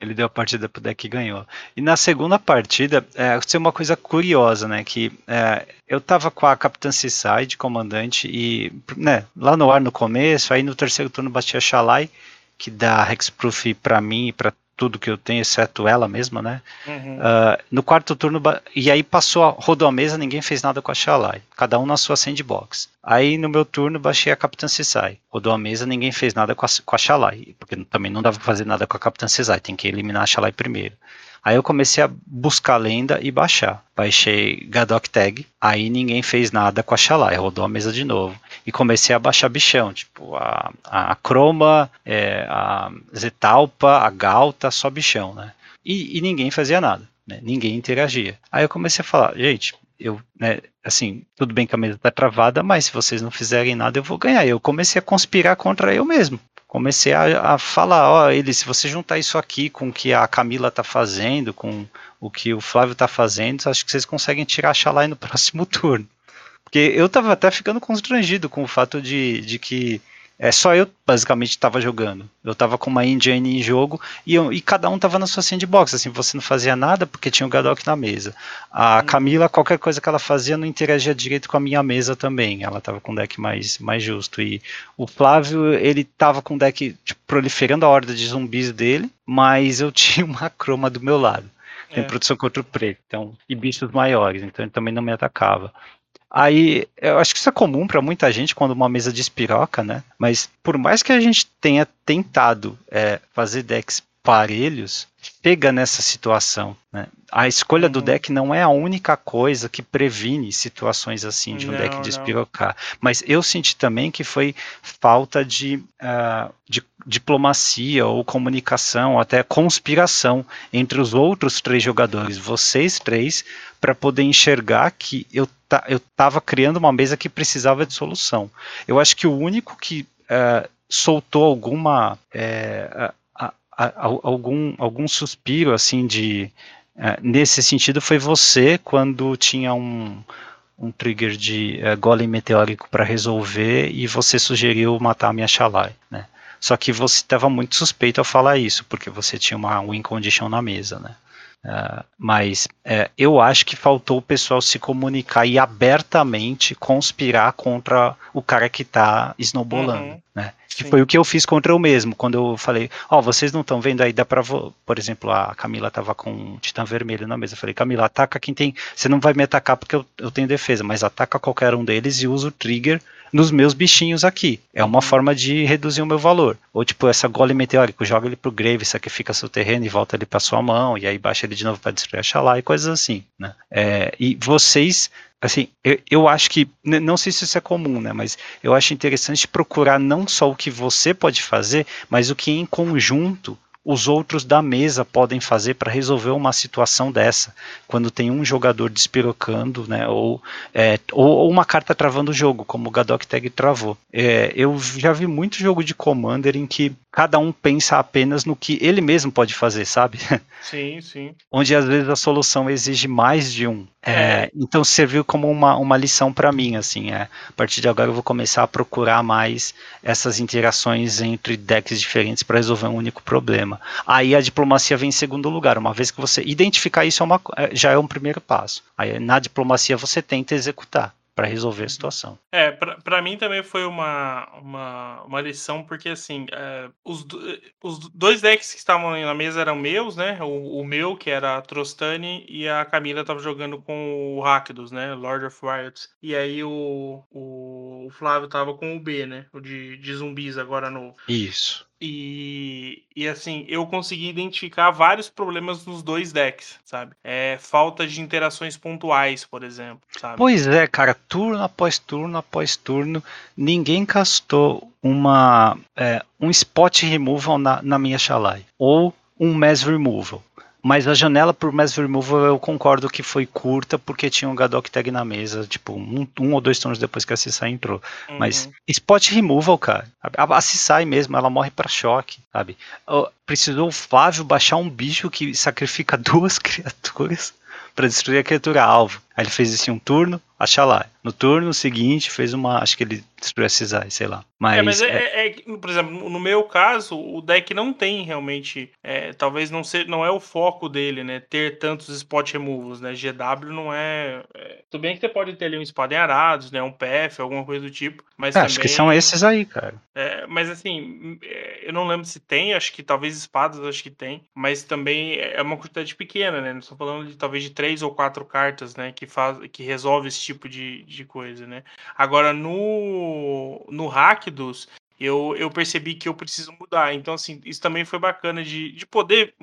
S2: ele deu a partida pro deck e ganhou. E na segunda partida, é, aconteceu uma coisa curiosa, né? Que é, eu tava com a Capitã Seaside, comandante, e né, lá no ar no começo, aí no terceiro turno bati a Shalai, que dá Hexproof para mim e para tudo que eu tenho, exceto ela mesma, né? Uhum. Uh, no quarto turno, e aí passou, rodou a mesa, ninguém fez nada com a Shalai, cada um na sua sandbox. Aí no meu turno, baixei a Capitã Cisai, rodou a mesa, ninguém fez nada com a, com a Shalai, porque também não dava pra fazer nada com a Capitã Cisai, tem que eliminar a Shalai primeiro. Aí eu comecei a buscar lenda e baixar. Baixei Gadok Tag, aí ninguém fez nada com a Shalai, rodou a mesa de novo. E comecei a baixar bichão, tipo a, a, Croma, é, a Zetalpa, a Galta, só bichão, né? E, e ninguém fazia nada, né? ninguém interagia. Aí eu comecei a falar, gente, eu, né, assim, tudo bem que a mesa tá travada, mas se vocês não fizerem nada, eu vou ganhar. Eu comecei a conspirar contra eu mesmo comecei a, a falar, ó, ele, se você juntar isso aqui com o que a Camila tá fazendo, com o que o Flávio tá fazendo, acho que vocês conseguem tirar a Xalai no próximo turno. Porque eu tava até ficando constrangido com o fato de, de que é, só eu basicamente estava jogando. Eu estava com uma engine em jogo e, eu, e cada um estava na sua sandbox. Assim, você não fazia nada porque tinha o Gadok na mesa. A hum. Camila, qualquer coisa que ela fazia, não interagia direito com a minha mesa também. Ela estava com um deck mais, mais justo. E o Flávio, ele estava com um deck tipo, proliferando a horda de zumbis dele, mas eu tinha uma croma do meu lado. Tem é. produção contra o preto, então, e bichos maiores, então ele também não me atacava. Aí, eu acho que isso é comum para muita gente quando uma mesa despiroca, né? Mas por mais que a gente tenha tentado é, fazer decks parelhos, chega nessa situação. Né? A escolha uhum. do deck não é a única coisa que previne situações assim de um não, deck despirocar. Mas eu senti também que foi falta de, uh, de diplomacia ou comunicação, ou até conspiração entre os outros três jogadores, vocês três, para poder enxergar que eu eu estava criando uma mesa que precisava de solução. Eu acho que o único que uh, soltou alguma é, algum, algum suspiro assim de uh, nesse sentido foi você quando tinha um, um trigger de uh, golem meteórico para resolver e você sugeriu matar a minha Shalai, né? Só que você estava muito suspeito ao falar isso, porque você tinha uma win condition na mesa, né? Uh, mas uh, eu acho que faltou o pessoal se comunicar e abertamente conspirar contra o cara que está snowballando, uhum. né? Que foi o que eu fiz contra eu mesmo, quando eu falei, ó, oh, vocês não estão vendo aí, dá pra, por exemplo, a Camila tava com um titã vermelho na mesa, eu falei, Camila, ataca quem tem, você não vai me atacar porque eu, eu tenho defesa, mas ataca qualquer um deles e usa o trigger nos meus bichinhos aqui. É uma forma de reduzir o meu valor. Ou tipo, essa golem meteórico, joga ele pro grave, sacrifica seu terreno e volta ele para sua mão, e aí baixa ele de novo para destruir a Xalá e coisas assim, né? É, e vocês assim, eu, eu acho que, não sei se isso é comum, né, mas eu acho interessante procurar não só o que você pode fazer, mas o que em conjunto os outros da mesa podem fazer para resolver uma situação dessa, quando tem um jogador despirocando, né, ou, é, ou, ou, uma carta travando o jogo, como o Gadok Tag travou. É, eu já vi muito jogo de Commander em que cada um pensa apenas no que ele mesmo pode fazer, sabe?
S3: Sim, sim.
S2: Onde às vezes a solução exige mais de um. É, então serviu como uma, uma lição para mim, assim, é, a partir de agora eu vou começar a procurar mais essas interações entre decks diferentes para resolver um único problema. Aí a diplomacia vem em segundo lugar, uma vez que você identificar isso é uma, é, já é um primeiro passo. Aí na diplomacia você tenta executar para resolver a situação.
S3: É, para mim também foi uma, uma, uma lição, porque assim, é, os, os dois decks que estavam na mesa eram meus, né? O, o meu, que era a Trostani, e a Camila tava jogando com o Rakdos, né? Lord of Riots. E aí o, o, o Flávio tava com o B, né? O de, de zumbis agora novo.
S2: Isso.
S3: E, e assim, eu consegui identificar vários problemas nos dois decks, sabe? É falta de interações pontuais, por exemplo, sabe?
S2: Pois é, cara, turno após turno após turno, ninguém castou uma é, um spot removal na, na minha Shalai. Ou um mass removal. Mas a janela por Mass Removal eu concordo que foi curta porque tinha um Gadok Tag na mesa, tipo, um, um ou dois turnos depois que a Cissai entrou. Uhum. Mas Spot Removal, cara, a, a Cissai mesmo, ela morre para choque, sabe? Precisou o Flávio baixar um bicho que sacrifica duas criaturas para destruir a criatura alvo. Aí ele fez assim um turno, lá. No turno seguinte fez uma, acho que ele destruiu a Cisai, sei lá. Mas,
S3: é, mas é, é... É, por exemplo, no meu caso, o deck não tem realmente, é, talvez não seja, não é o foco dele, né, ter tantos spot removals, né, GW não é, é, tudo bem que você pode ter ali um espada em arados, né, um PF, alguma coisa do tipo, mas também,
S2: é, acho que são esses aí, cara.
S3: mas assim, eu não lembro se tem, acho que talvez espadas, acho que tem, mas também é uma quantidade pequena, né, nós estamos falando de talvez de três ou quatro cartas, né, que faz, que resolve esse tipo de, de coisa, né? Agora no no Rakdos eu, eu percebi que eu preciso mudar. Então, assim, isso também foi bacana de, de poder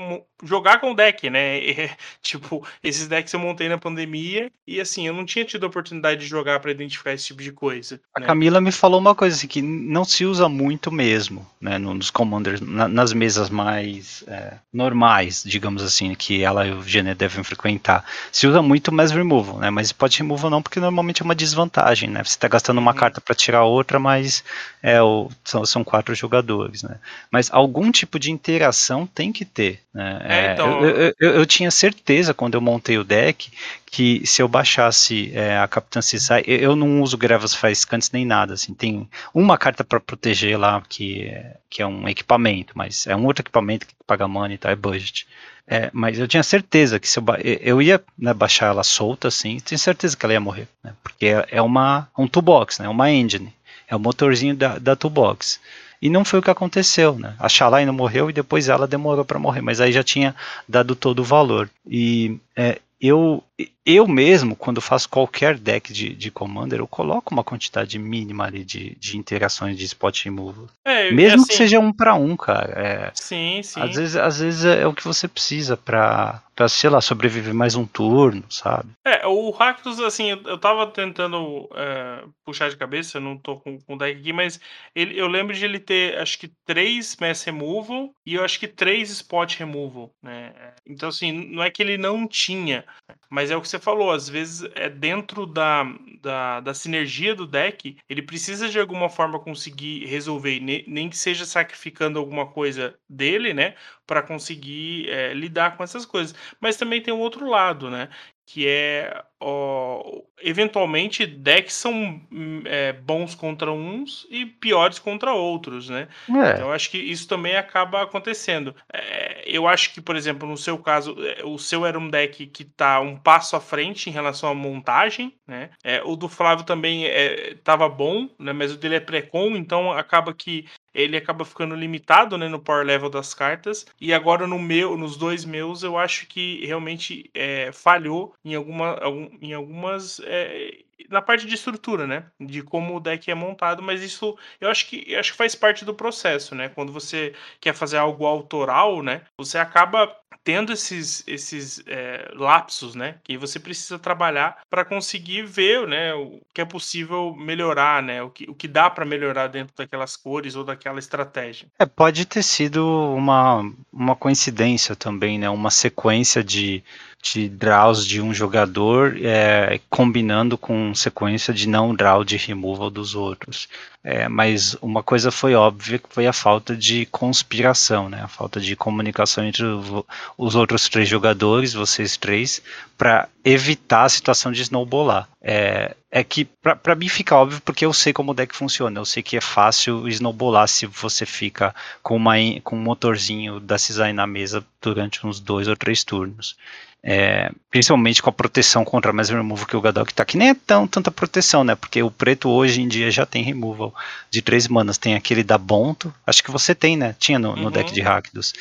S3: jogar com o deck, né? E, tipo, esses decks eu montei na pandemia e, assim, eu não tinha tido a oportunidade de jogar para identificar esse tipo de coisa.
S2: A né? Camila me falou uma coisa assim, que não se usa muito mesmo, né? Nos commanders, na, nas mesas mais é, normais, digamos assim, que ela e o Gene devem frequentar. Se usa muito mass removal, né? Mas pode removal não, porque normalmente é uma desvantagem, né? Você está gastando uma carta para tirar outra, mas é o são, são quatro jogadores, né? Mas algum tipo de interação tem que ter. Né? É, é então... eu, eu, eu, eu, tinha certeza quando eu montei o deck que se eu baixasse é, a Capitã Cisai, eu não uso Grevas Faiscantes nem nada, assim, tem uma carta para proteger lá que é, que é um equipamento, mas é um outro equipamento que paga money e tá, é budget. É, mas eu tinha certeza que se eu, eu ia né, baixar ela solta, assim, tinha certeza que ela ia morrer, né, porque é, é uma um toolbox, né, uma engine. É o motorzinho da, da toolbox. E não foi o que aconteceu, né? A Shalai não morreu e depois ela demorou para morrer, mas aí já tinha dado todo o valor. E é, eu eu mesmo, quando faço qualquer deck de, de Commander, eu coloco uma quantidade mínima ali de, de interações de spot removal. É, mesmo assim, que seja um para um, cara. É,
S3: sim, sim.
S2: Às vezes, às vezes é o que você precisa para pra, sei lá, sobreviver mais um turno, sabe?
S3: É, o Rakdos, assim, eu tava tentando é, puxar de cabeça, eu não tô com, com o deck aqui, mas ele, eu lembro de ele ter, acho que, três Mass Removal e eu acho que três Spot Removal, né? Então, assim, não é que ele não tinha, mas é o que você falou, às vezes é dentro da, da, da sinergia do deck, ele precisa de alguma forma conseguir resolver, nem que seja sacrificando alguma coisa dele, né? para conseguir é, lidar com essas coisas. Mas também tem um outro lado, né? Que é, ó, eventualmente, decks são é, bons contra uns e piores contra outros, né? É. Então, eu acho que isso também acaba acontecendo. É, eu acho que, por exemplo, no seu caso, é, o seu era um deck que está um passo à frente em relação à montagem, né? É, o do Flávio também estava bom, né? Mas o dele é pré-com, então acaba que ele acaba ficando limitado né, no power level das cartas. E agora no meu, nos dois meus, eu acho que realmente é, falhou em, alguma, em algumas. É, na parte de estrutura, né? De como o deck é montado, mas isso eu acho que eu acho que faz parte do processo, né? Quando você quer fazer algo autoral, né? Você acaba tendo esses, esses é, lapsos, né? Que você precisa trabalhar para conseguir ver, né? O que é possível melhorar, né? O que, o que dá para melhorar dentro daquelas cores ou daquela estratégia.
S2: É, pode ter sido uma, uma coincidência também, né? Uma sequência de de draws de um jogador é, combinando com sequência de não draw de removal dos outros. É, mas uma coisa foi óbvia que foi a falta de conspiração, né? a falta de comunicação entre os outros três jogadores, vocês três, para evitar a situação de snowballar. É, é que para mim fica óbvio porque eu sei como o deck funciona. Eu sei que é fácil snowballar se você fica com, uma, com um motorzinho da Cisai na mesa durante uns dois ou três turnos. É, principalmente com a proteção contra mais removal que o Gadok tá, que nem é tão tanta proteção, né? Porque o preto hoje em dia já tem removal de três manas. Tem aquele da Bonto, acho que você tem, né? Tinha no, no uhum. deck de Rakdos.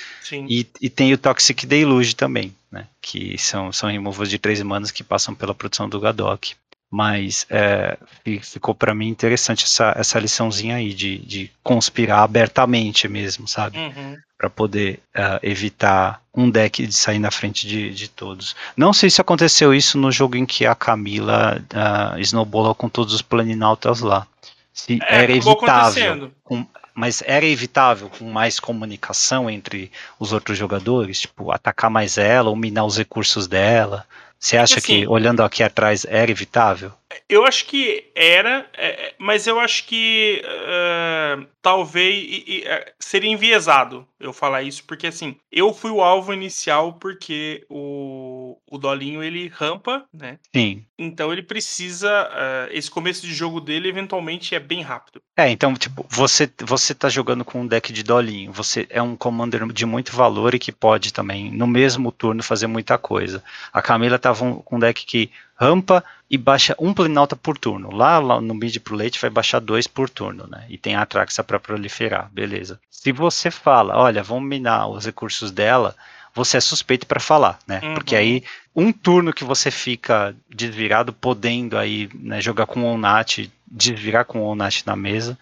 S2: E, e tem o Toxic Deluge também, né? Que são, são removals de três manas que passam pela proteção do Gadok. Mas é, ficou para mim interessante essa, essa liçãozinha aí de, de conspirar abertamente mesmo, sabe? Uhum. Para poder uh, evitar um deck de sair na frente de, de todos. Não sei se aconteceu isso no jogo em que a Camila uh, snowballou com todos os planinautas lá. Se é, era evitável. Com, mas era evitável com mais comunicação entre os outros jogadores, tipo, atacar mais ela, ou minar os recursos dela. Você acha assim, que, olhando aqui atrás, era evitável?
S3: Eu acho que era, é, mas eu acho que uh, talvez uh, seria enviesado eu falar isso, porque assim, eu fui o alvo inicial porque o, o Dolinho ele rampa, né?
S2: Sim.
S3: Então ele precisa. Uh, esse começo de jogo dele eventualmente é bem rápido.
S2: É, então, tipo, você, você tá jogando com um deck de Dolinho, você é um commander de muito valor e que pode também, no mesmo turno, fazer muita coisa. A Camila tava com um deck que rampa e baixa um Plinalta por turno. Lá, lá no mid pro late vai baixar dois por turno, né? E tem a Atraxa para proliferar, beleza. Se você fala, olha, vamos minar os recursos dela, você é suspeito para falar, né? Uhum. Porque aí um turno que você fica desvirado, podendo aí né, jogar com o Onat, desvirar com o Onat na mesa,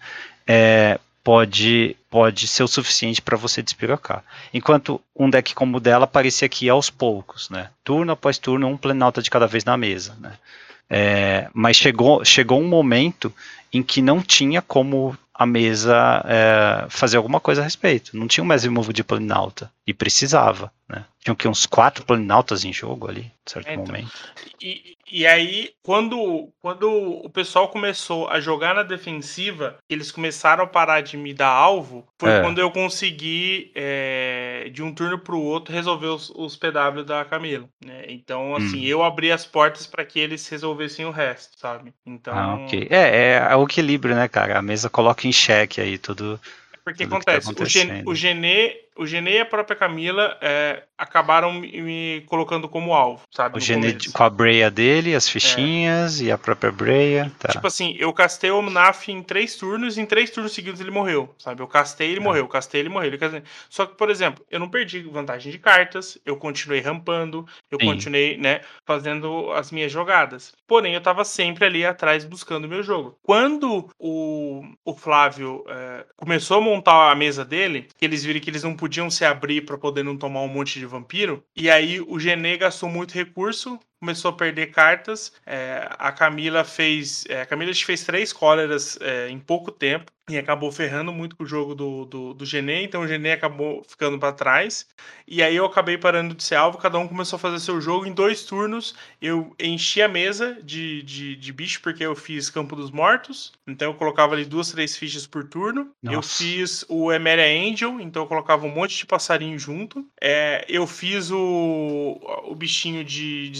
S2: é, pode, pode ser o suficiente para você despirocar. Enquanto um deck como o dela aparecia aqui aos poucos, né? Turno após turno, um planalta de cada vez na mesa, né? É, mas chegou, chegou um momento em que não tinha como a mesa é, fazer alguma coisa a respeito. Não tinha mais removal de planinauta. E precisava. Né? Tinham que uns quatro planinautas em jogo ali, em certo é, então, momento.
S3: E, e aí, quando, quando o pessoal começou a jogar na defensiva, eles começaram a parar de me dar alvo, foi é. quando eu consegui, é, de um turno para o outro, resolver os, os PW da Camila. Né? Então, assim, hum. eu abri as portas para que eles resolvessem o resto, sabe? Então.
S2: Ah, ok. É, é o equilíbrio, né, cara? A mesa coloca em xeque aí tudo.
S3: Porque tudo acontece, o, Gen, o Genê o Genê e a própria Camila é, acabaram me colocando como alvo, sabe?
S2: O Genê com a breia dele, as fichinhas é. e a própria breia. Tá.
S3: Tipo assim, eu castei o Omnaf em três turnos e em três turnos seguidos ele morreu, sabe? Eu castei ele é. morreu, castei ele morreu. Ele castei... Só que, por exemplo, eu não perdi vantagem de cartas, eu continuei rampando, eu Sim. continuei, né, fazendo as minhas jogadas. Porém, eu tava sempre ali atrás buscando o meu jogo. Quando o, o Flávio é, começou a montar a mesa dele, eles viram que eles não podiam se abrir para poder não tomar um monte de vampiro, e aí o Genê gastou muito recurso, começou a perder cartas. É, a Camila fez. É, a Camila fez três cóleras é, em pouco tempo e acabou ferrando muito com o jogo do, do, do Genê, então o Genê acabou ficando para trás. E aí eu acabei parando de ser alvo, cada um começou a fazer seu jogo. Em dois turnos eu enchi a mesa de, de, de bicho, porque eu fiz Campo dos Mortos, então eu colocava ali duas, três fichas por turno. Nossa. Eu fiz o Emeria Angel, então eu colocava um monte de passarinho junto. É, eu fiz o, o bichinho de, de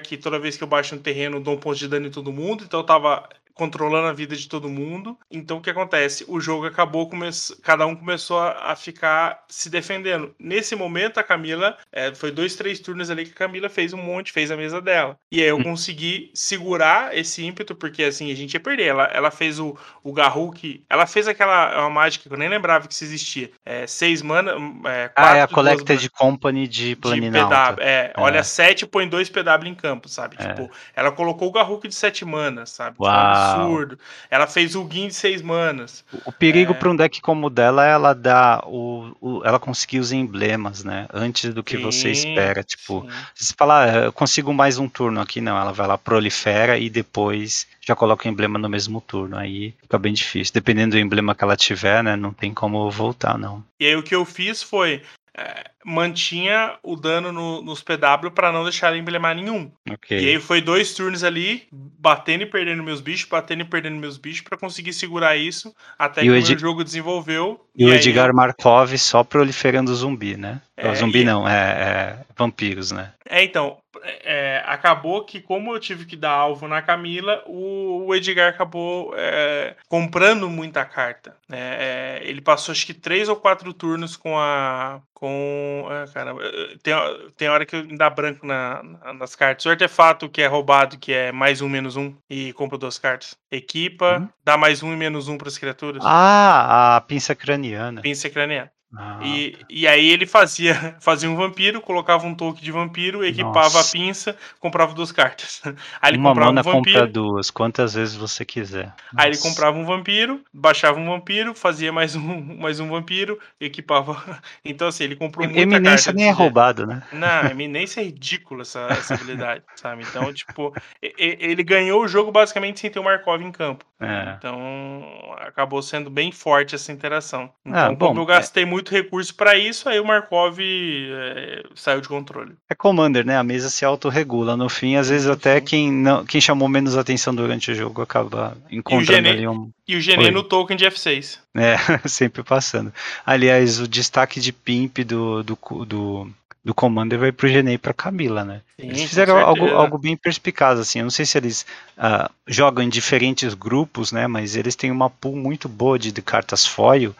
S3: Que toda vez que eu baixo um terreno dou um ponto de dano em todo mundo, então eu tava controlando a vida de todo mundo. Então o que acontece? O jogo acabou, come... cada um começou a, ficar se defendendo. Nesse momento, a Camila, é, foi dois, três turnos ali que a Camila fez um monte, fez a mesa dela. E aí eu hum. consegui segurar esse ímpeto, porque assim, a gente ia perder. Ela, ela fez o, o Garruk, ela fez aquela uma mágica que eu nem lembrava que isso existia. É, seis mana. É,
S2: ah, é a Collected Company de Planinalta.
S3: De é, é, olha, sete põe dois PW em campo, sabe? É. Tipo, ela colocou o Garruk de sete manas, sabe?
S2: Tipo, Uau
S3: absurdo. Ela fez o Guin de seis manas.
S2: O, o perigo é... para um deck como o dela é ela dar o, o, ela conseguir os emblemas, né? Antes do que sim, você espera. Tipo, se você falar, ah, eu consigo mais um turno aqui, não. Ela vai lá, prolifera e depois já coloca o emblema no mesmo turno. Aí fica bem difícil. Dependendo do emblema que ela tiver, né? Não tem como voltar, não.
S3: E aí o que eu fiz foi. É, mantinha o dano no, nos PW para não deixar ele emblemar nenhum.
S2: Okay.
S3: E aí foi dois turnos ali, batendo e perdendo meus bichos, batendo e perdendo meus bichos para conseguir segurar isso até e que o, Ed... jogo desenvolveu.
S2: E, e o Edgar. Markov só proliferando zumbi, né? É, zumbi e... não, é, é, vampiros, né?
S3: É, então, é, acabou que como eu tive que dar alvo na Camila, o, o Edgar acabou é, comprando muita carta. Né? É, ele passou acho que três ou quatro turnos com a com. Ah, cara, tem, tem hora que dá branco na, na, nas cartas. O artefato que é roubado, que é mais um, menos um, e compra duas cartas. Equipa, uhum. dá mais um e menos um para as criaturas.
S2: Ah, a pinça craniana.
S3: Pinça craniana. Ah, e, tá. e aí ele fazia, fazia um vampiro, colocava um token de vampiro, equipava Nossa. a pinça, comprava duas cartas.
S2: Aí ele Uma comprava um vampiro. compra duas, quantas vezes você quiser. Nossa.
S3: Aí ele comprava um vampiro, baixava um vampiro, fazia mais um, mais um vampiro, equipava. Então, assim, ele comprou muita
S2: Eminência carta nem é roubado, né?
S3: Não, eminência é ridícula essa, essa habilidade, sabe? Então, tipo, ele ganhou o jogo basicamente sem ter o Markov em campo. É. Então, acabou sendo bem forte essa interação. Ah, então, ah, bom, eu gastei é... muito recurso para isso, aí o Markov é, saiu de controle.
S2: É Commander, né? A mesa se autorregula. No fim, às vezes até quem, não, quem chamou menos atenção durante o jogo acaba encontrando ali um.
S3: E o Genê no token de F6.
S2: É, sempre passando. Aliás, o destaque de Pimp do, do, do do Commander vai pro Genei e pra Camila, né? Sim, eles fizeram algo, algo bem perspicaz, assim. Eu não sei se eles uh, jogam em diferentes grupos, né? Mas eles têm uma pool muito boa de, de cartas foil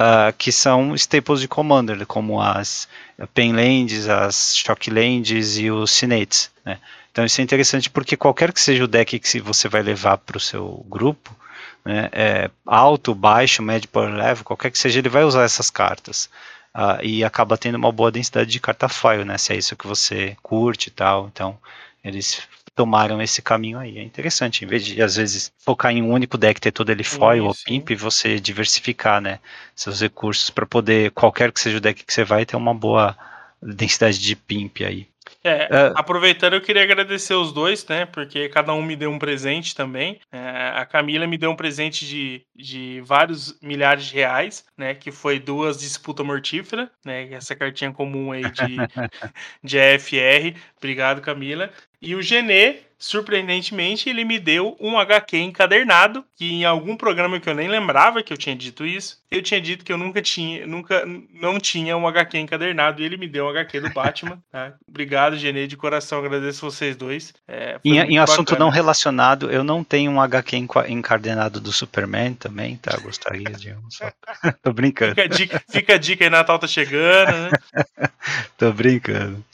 S2: uh, que são staples de Commander, como as Penlands, as Shocklands e os Sinates, né? Então isso é interessante porque qualquer que seja o deck que você vai levar para o seu grupo, né, é alto, baixo, médio, power level, qualquer que seja, ele vai usar essas cartas uh, e acaba tendo uma boa densidade de carta foil, né? Se é isso que você curte e tal. Então, eles tomaram esse caminho aí. É interessante, em vez de às vezes focar em um único deck, ter todo ele foil ou pimp, você diversificar, né, seus recursos para poder qualquer que seja o deck que você vai ter uma boa densidade de pimp aí.
S3: É, é, aproveitando, eu queria agradecer os dois, né? Porque cada um me deu um presente também. É, a Camila me deu um presente de, de vários milhares de reais, né? Que foi duas disputa mortífera, né? Essa cartinha comum aí de, de EFR. Obrigado, Camila. E o Genê surpreendentemente, ele me deu um HQ encadernado, que em algum programa que eu nem lembrava que eu tinha dito isso, eu tinha dito que eu nunca tinha, nunca não tinha um HQ encadernado, e ele me deu um HQ do Batman. Tá? Obrigado, Genê, de coração, agradeço vocês dois.
S2: É, em, em assunto não relacionado, eu não tenho um HQ encadernado do Superman também, tá? Gostaria de um só. Tô brincando.
S3: Fica a dica, fica a dica aí, Natal tá chegando, né?
S2: Tô brincando.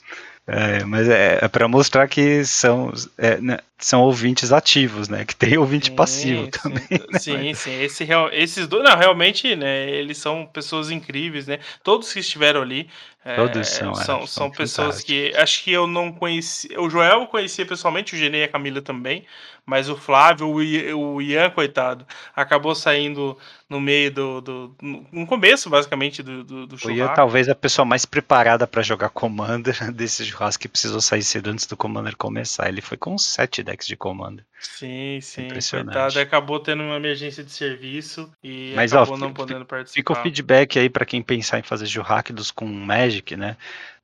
S2: É, mas é, é para mostrar que são, é, né, são ouvintes ativos, né? Que tem ouvinte sim, passivo sim, também.
S3: Né? Sim, sim. Esse, esses dois, não, realmente, né? Eles são pessoas incríveis, né? Todos que estiveram ali.
S2: É, Todos são,
S3: é, são, são pessoas que acho que eu não conheci. O Joel eu conhecia pessoalmente, o Genê e a Camila também, mas o Flávio, o Ian, coitado, acabou saindo no meio do. do no começo, basicamente, do, do, do churrasco.
S2: O Ian talvez a pessoa mais preparada para jogar Commander desse churrasco que precisou sair cedo antes do Commander começar. Ele foi com sete decks de Commander.
S3: Sim, sim. Coitado, acabou tendo uma emergência de serviço e
S2: Mas,
S3: acabou
S2: ó,
S3: não podendo participar.
S2: Fica o feedback aí para quem pensar em fazer churrascos com Magic, né?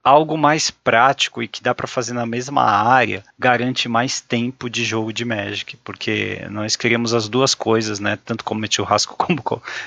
S2: Algo mais prático e que dá para fazer na mesma área garante mais tempo de jogo de Magic, porque nós queríamos as duas coisas, né? Tanto comer churrasco como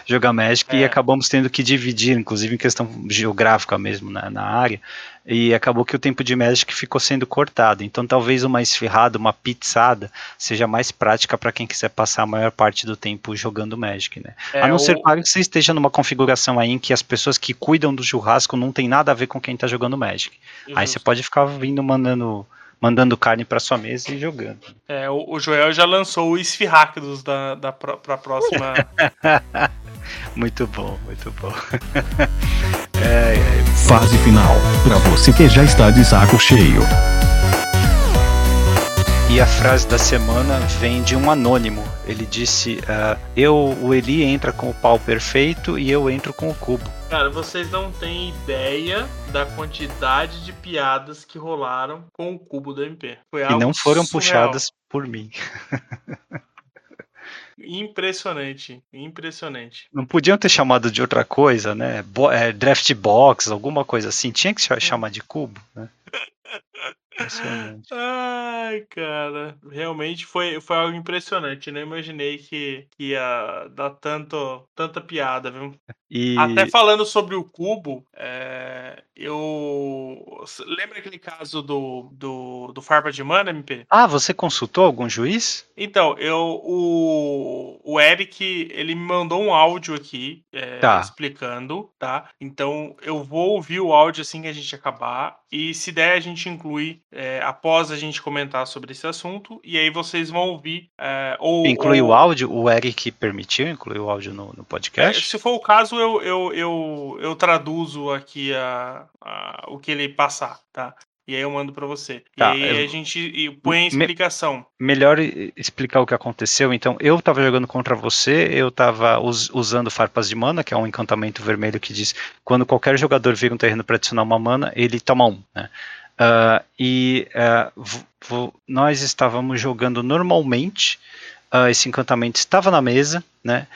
S2: jogar Magic é. e acabamos tendo que dividir, inclusive em questão geográfica mesmo né, na área, e acabou que o tempo de Magic ficou sendo cortado. Então talvez uma esfirrada, uma pizzada seja mais prática para quem quiser passar a maior parte do tempo jogando Magic, né? É, a não o... ser claro que você esteja numa configuração aí em que as pessoas que cuidam do churrasco não tem nada a ver com quem está jogando Magic. Justo. Aí você pode ficar vindo mandando mandando carne para sua mesa e jogando.
S3: É, o, o Joel já lançou o Esfirráquidos da, da pra próxima.
S2: muito bom, muito bom.
S1: é, é. Fase final, para você que já está de saco cheio.
S2: E a frase da semana vem de um anônimo. Ele disse: uh, Eu, o Eli entra com o pau perfeito e eu entro com o cubo.
S3: Cara, vocês não têm ideia da quantidade de piadas que rolaram com o cubo do MP.
S2: Foi e não foram surreal. puxadas por mim.
S3: Impressionante, impressionante.
S2: Não podiam ter chamado de outra coisa, né? Bo é, draft box, alguma coisa assim. Tinha que chamar de cubo, né?
S3: Ai, cara, realmente foi, foi algo impressionante. Não imaginei que, que ia dar tanto, tanta piada, viu? E... Até falando sobre o cubo, é, eu. Lembra aquele caso do, do, do Farpa de Mana, MP?
S2: Ah, você consultou algum juiz?
S3: Então, eu. O, o Eric, ele me mandou um áudio aqui é, tá. explicando, tá? Então, eu vou ouvir o áudio assim que a gente acabar. E se der, a gente inclui é, após a gente comentar sobre esse assunto. E aí vocês vão ouvir. É, ou,
S2: inclui ou... o áudio? O Eric permitiu incluir o áudio no, no podcast?
S3: É, se for o caso, eu, eu, eu, eu traduzo aqui a, a, o que ele passar, tá? E aí eu mando para você. Tá, e aí eu... a gente põe a explicação.
S2: Me... melhor explicar o que aconteceu. Então, eu estava jogando contra você, eu estava us usando Farpas de Mana, que é um encantamento vermelho que diz quando qualquer jogador vira um terreno para adicionar uma mana, ele toma um. Né? Uh, e uh, nós estávamos jogando normalmente, uh, esse encantamento estava na mesa, né?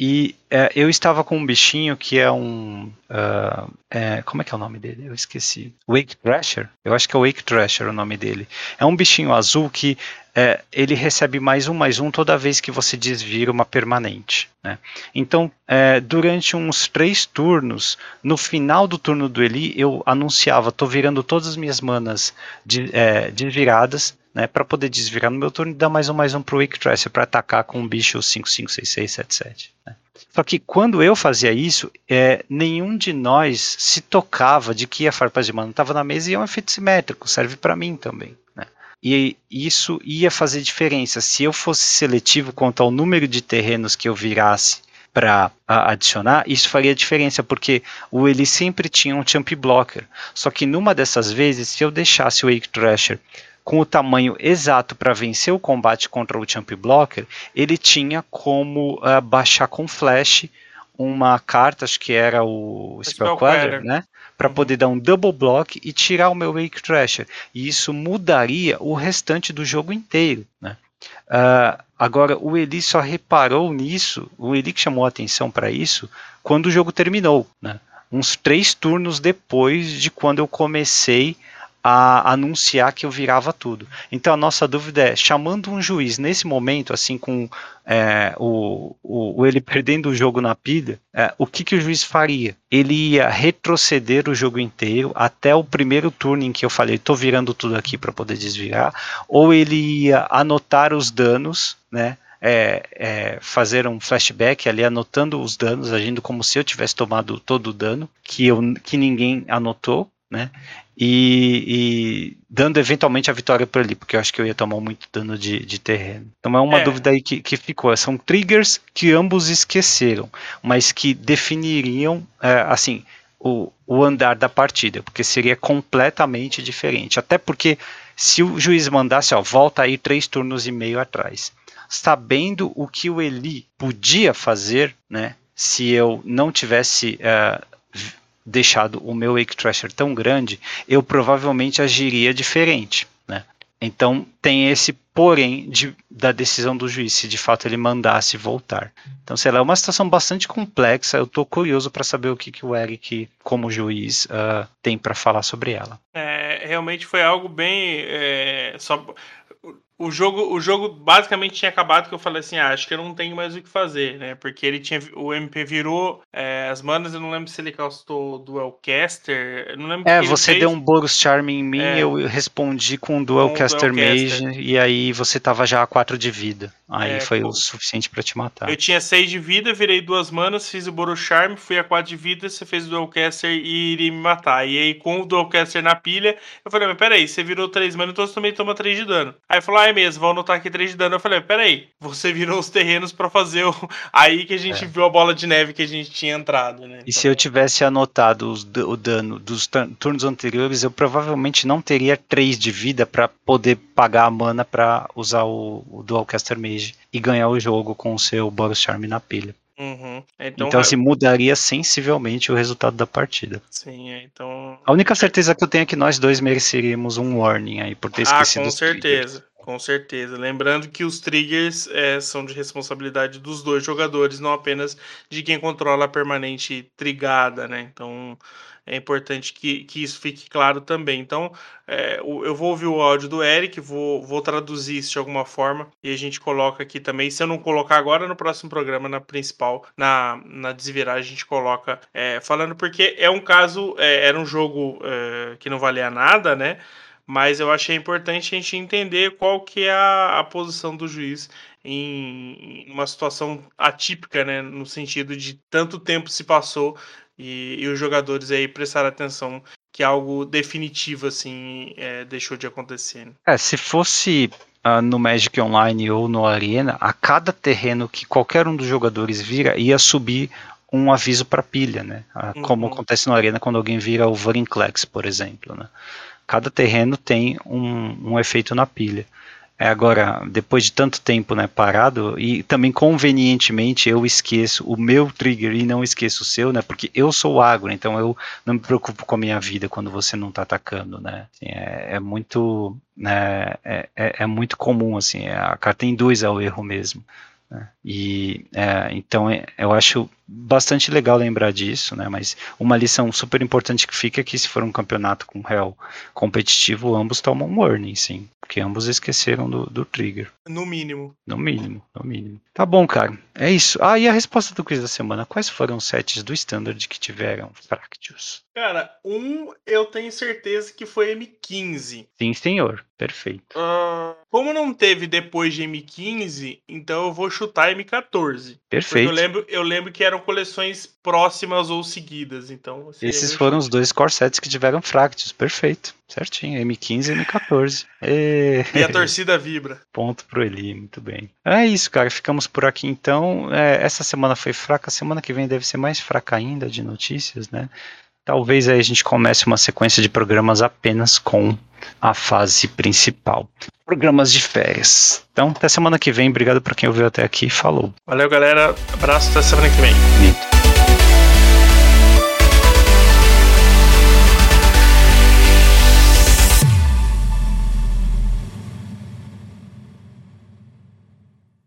S2: E é, eu estava com um bichinho que é um. Uh, é, como é que é o nome dele? Eu esqueci. Wake Thrasher? Eu acho que é Wake Thrasher o nome dele. É um bichinho azul que é, ele recebe mais um, mais um toda vez que você desvira uma permanente. Né? Então, é, durante uns três turnos, no final do turno do Eli, eu anunciava: estou virando todas as minhas manas de, é, desviradas né, para poder desvirar no meu turno e dar mais um mais um pro Wake Tracer para atacar com um bicho 556677. Né. Só que quando eu fazia isso, é, nenhum de nós se tocava de que a farpa de mana estava na mesa e é um efeito simétrico, serve para mim também. Né. E isso ia fazer diferença. Se eu fosse seletivo quanto ao número de terrenos que eu virasse para adicionar, isso faria diferença, porque o ele sempre tinha um champ blocker. Só que numa dessas vezes, se eu deixasse o Wake Thrasher com o tamanho exato para vencer o combate contra o Champ Blocker, ele tinha como uh, baixar com flash uma carta, acho que era o Spell Queller, né? Para uhum. poder dar um double block e tirar o meu Wake Thrasher. E isso mudaria o restante do jogo inteiro, né? Uh, agora, o Eli só reparou nisso, o Eli que chamou a atenção para isso, quando o jogo terminou, né? uns três turnos depois de quando eu comecei a anunciar que eu virava tudo. Então a nossa dúvida é, chamando um juiz nesse momento, assim, com é, o, o, ele perdendo o jogo na pilha, é, o que, que o juiz faria? Ele ia retroceder o jogo inteiro até o primeiro turno em que eu falei, estou virando tudo aqui para poder desvirar, ou ele ia anotar os danos, né? É, é, fazer um flashback ali anotando os danos, agindo como se eu tivesse tomado todo o dano que, eu, que ninguém anotou, né? E, e, dando eventualmente a vitória por ali, porque eu acho que eu ia tomar muito dano de, de terreno. Então é uma é. dúvida aí que, que ficou. São triggers que ambos esqueceram, mas que definiriam, é, assim, o, o andar da partida, porque seria completamente diferente. Até porque se o juiz mandasse, ó, volta aí três turnos e meio atrás, sabendo o que o Eli podia fazer, né? Se eu não tivesse uh, deixado o meu Wake Thrasher tão grande, eu provavelmente agiria diferente. Né? Então tem esse porém de, da decisão do juiz, se de fato ele mandasse voltar. Então, sei lá, é uma situação bastante complexa. Eu estou curioso para saber o que, que o Eric, como juiz, uh, tem para falar sobre ela.
S3: É, realmente foi algo bem. É, só o jogo, o jogo basicamente tinha acabado que eu falei assim, ah, acho que eu não tenho mais o que fazer, né? Porque ele tinha, o MP virou é, as manas, eu não lembro se ele castou Duelcaster, não lembro.
S2: É, você deu um Boros Charm em mim, é, eu respondi com um Duelcaster Mage e aí você tava já a 4 de vida. Aí é, foi o suficiente para te matar.
S3: Eu tinha 6 de vida, virei duas manas, fiz o Boros Charm, fui a 4 de vida, você fez o Duelcaster e iria me matar. E aí com o Duelcaster na pilha, eu falei, mas peraí, você virou 3 manas, então você também toma 3 de dano. Aí falou, ah, é mesmo, vão anotar aqui 3 de dano. Eu falei, peraí, você virou os terrenos para fazer o. Aí que a gente é. viu a bola de neve que a gente tinha entrado, né?
S2: E então... se eu tivesse anotado os, o dano dos turnos anteriores, eu provavelmente não teria 3 de vida para poder pagar a mana para usar o, o Dualcaster Mage e ganhar o jogo com o seu Boros Charm na pilha.
S3: Uhum.
S2: Então, então assim, mudaria sensivelmente o resultado da partida.
S3: Sim, é, então.
S2: A única certeza que eu tenho é que nós dois mereceríamos um warning aí por ter ah, esquecido.
S3: Ah, com certeza. Com certeza. Lembrando que os triggers é, são de responsabilidade dos dois jogadores, não apenas de quem controla a permanente trigada, né? Então é importante que, que isso fique claro também. Então é, eu vou ouvir o áudio do Eric, vou, vou traduzir isso de alguma forma e a gente coloca aqui também. Se eu não colocar agora no próximo programa, na principal, na, na desvirar, a gente coloca é, falando, porque é um caso, é, era um jogo é, que não valia nada, né? mas eu achei importante a gente entender qual que é a, a posição do juiz em uma situação atípica, né, no sentido de tanto tempo se passou e, e os jogadores aí prestaram atenção que algo definitivo assim é, deixou de acontecer. Né?
S2: É, se fosse uh, no Magic Online ou no Arena, a cada terreno que qualquer um dos jogadores vira ia subir um aviso para pilha, né? Uh, como uhum. acontece no Arena quando alguém vira o Vorinclex, por exemplo, né? cada terreno tem um, um efeito na pilha. É, agora, depois de tanto tempo né, parado, e também convenientemente eu esqueço o meu trigger e não esqueço o seu, né? Porque eu sou agro, então eu não me preocupo com a minha vida quando você não está atacando, né? Assim, é, é, muito. Né, é, é, é, muito comum, assim, a carta induz ao erro mesmo. Né? E é, então é, eu acho bastante legal lembrar disso, né? Mas uma lição super importante que fica é que se for um campeonato com réu competitivo, ambos tomam um warning, sim. Porque ambos esqueceram do, do trigger.
S3: No mínimo.
S2: No mínimo, no mínimo. Tá bom, cara. É isso. Ah, e a resposta do quiz da semana? Quais foram os sets do Standard que tiveram Fractious?
S3: Cara, um eu tenho certeza que foi M15.
S2: Sim, senhor. Perfeito.
S3: Uh, como não teve depois de M15, então eu vou chutar M14.
S2: Perfeito.
S3: Eu lembro, eu lembro que eram coleções próximas ou seguidas, então...
S2: Assim, Esses foram os dois core sets que tiveram Fractious. Perfeito. Certinho. M15 e M14.
S3: E... e a torcida vibra.
S2: Ponto pro Eli, muito bem. É isso, cara. Ficamos por aqui então. É, essa semana foi fraca. Semana que vem deve ser mais fraca ainda de notícias, né? Talvez aí a gente comece uma sequência de programas apenas com a fase principal. Programas de férias. Então, até semana que vem. Obrigado para quem ouviu até aqui. Falou.
S3: Valeu, galera. Abraço. Até semana que vem.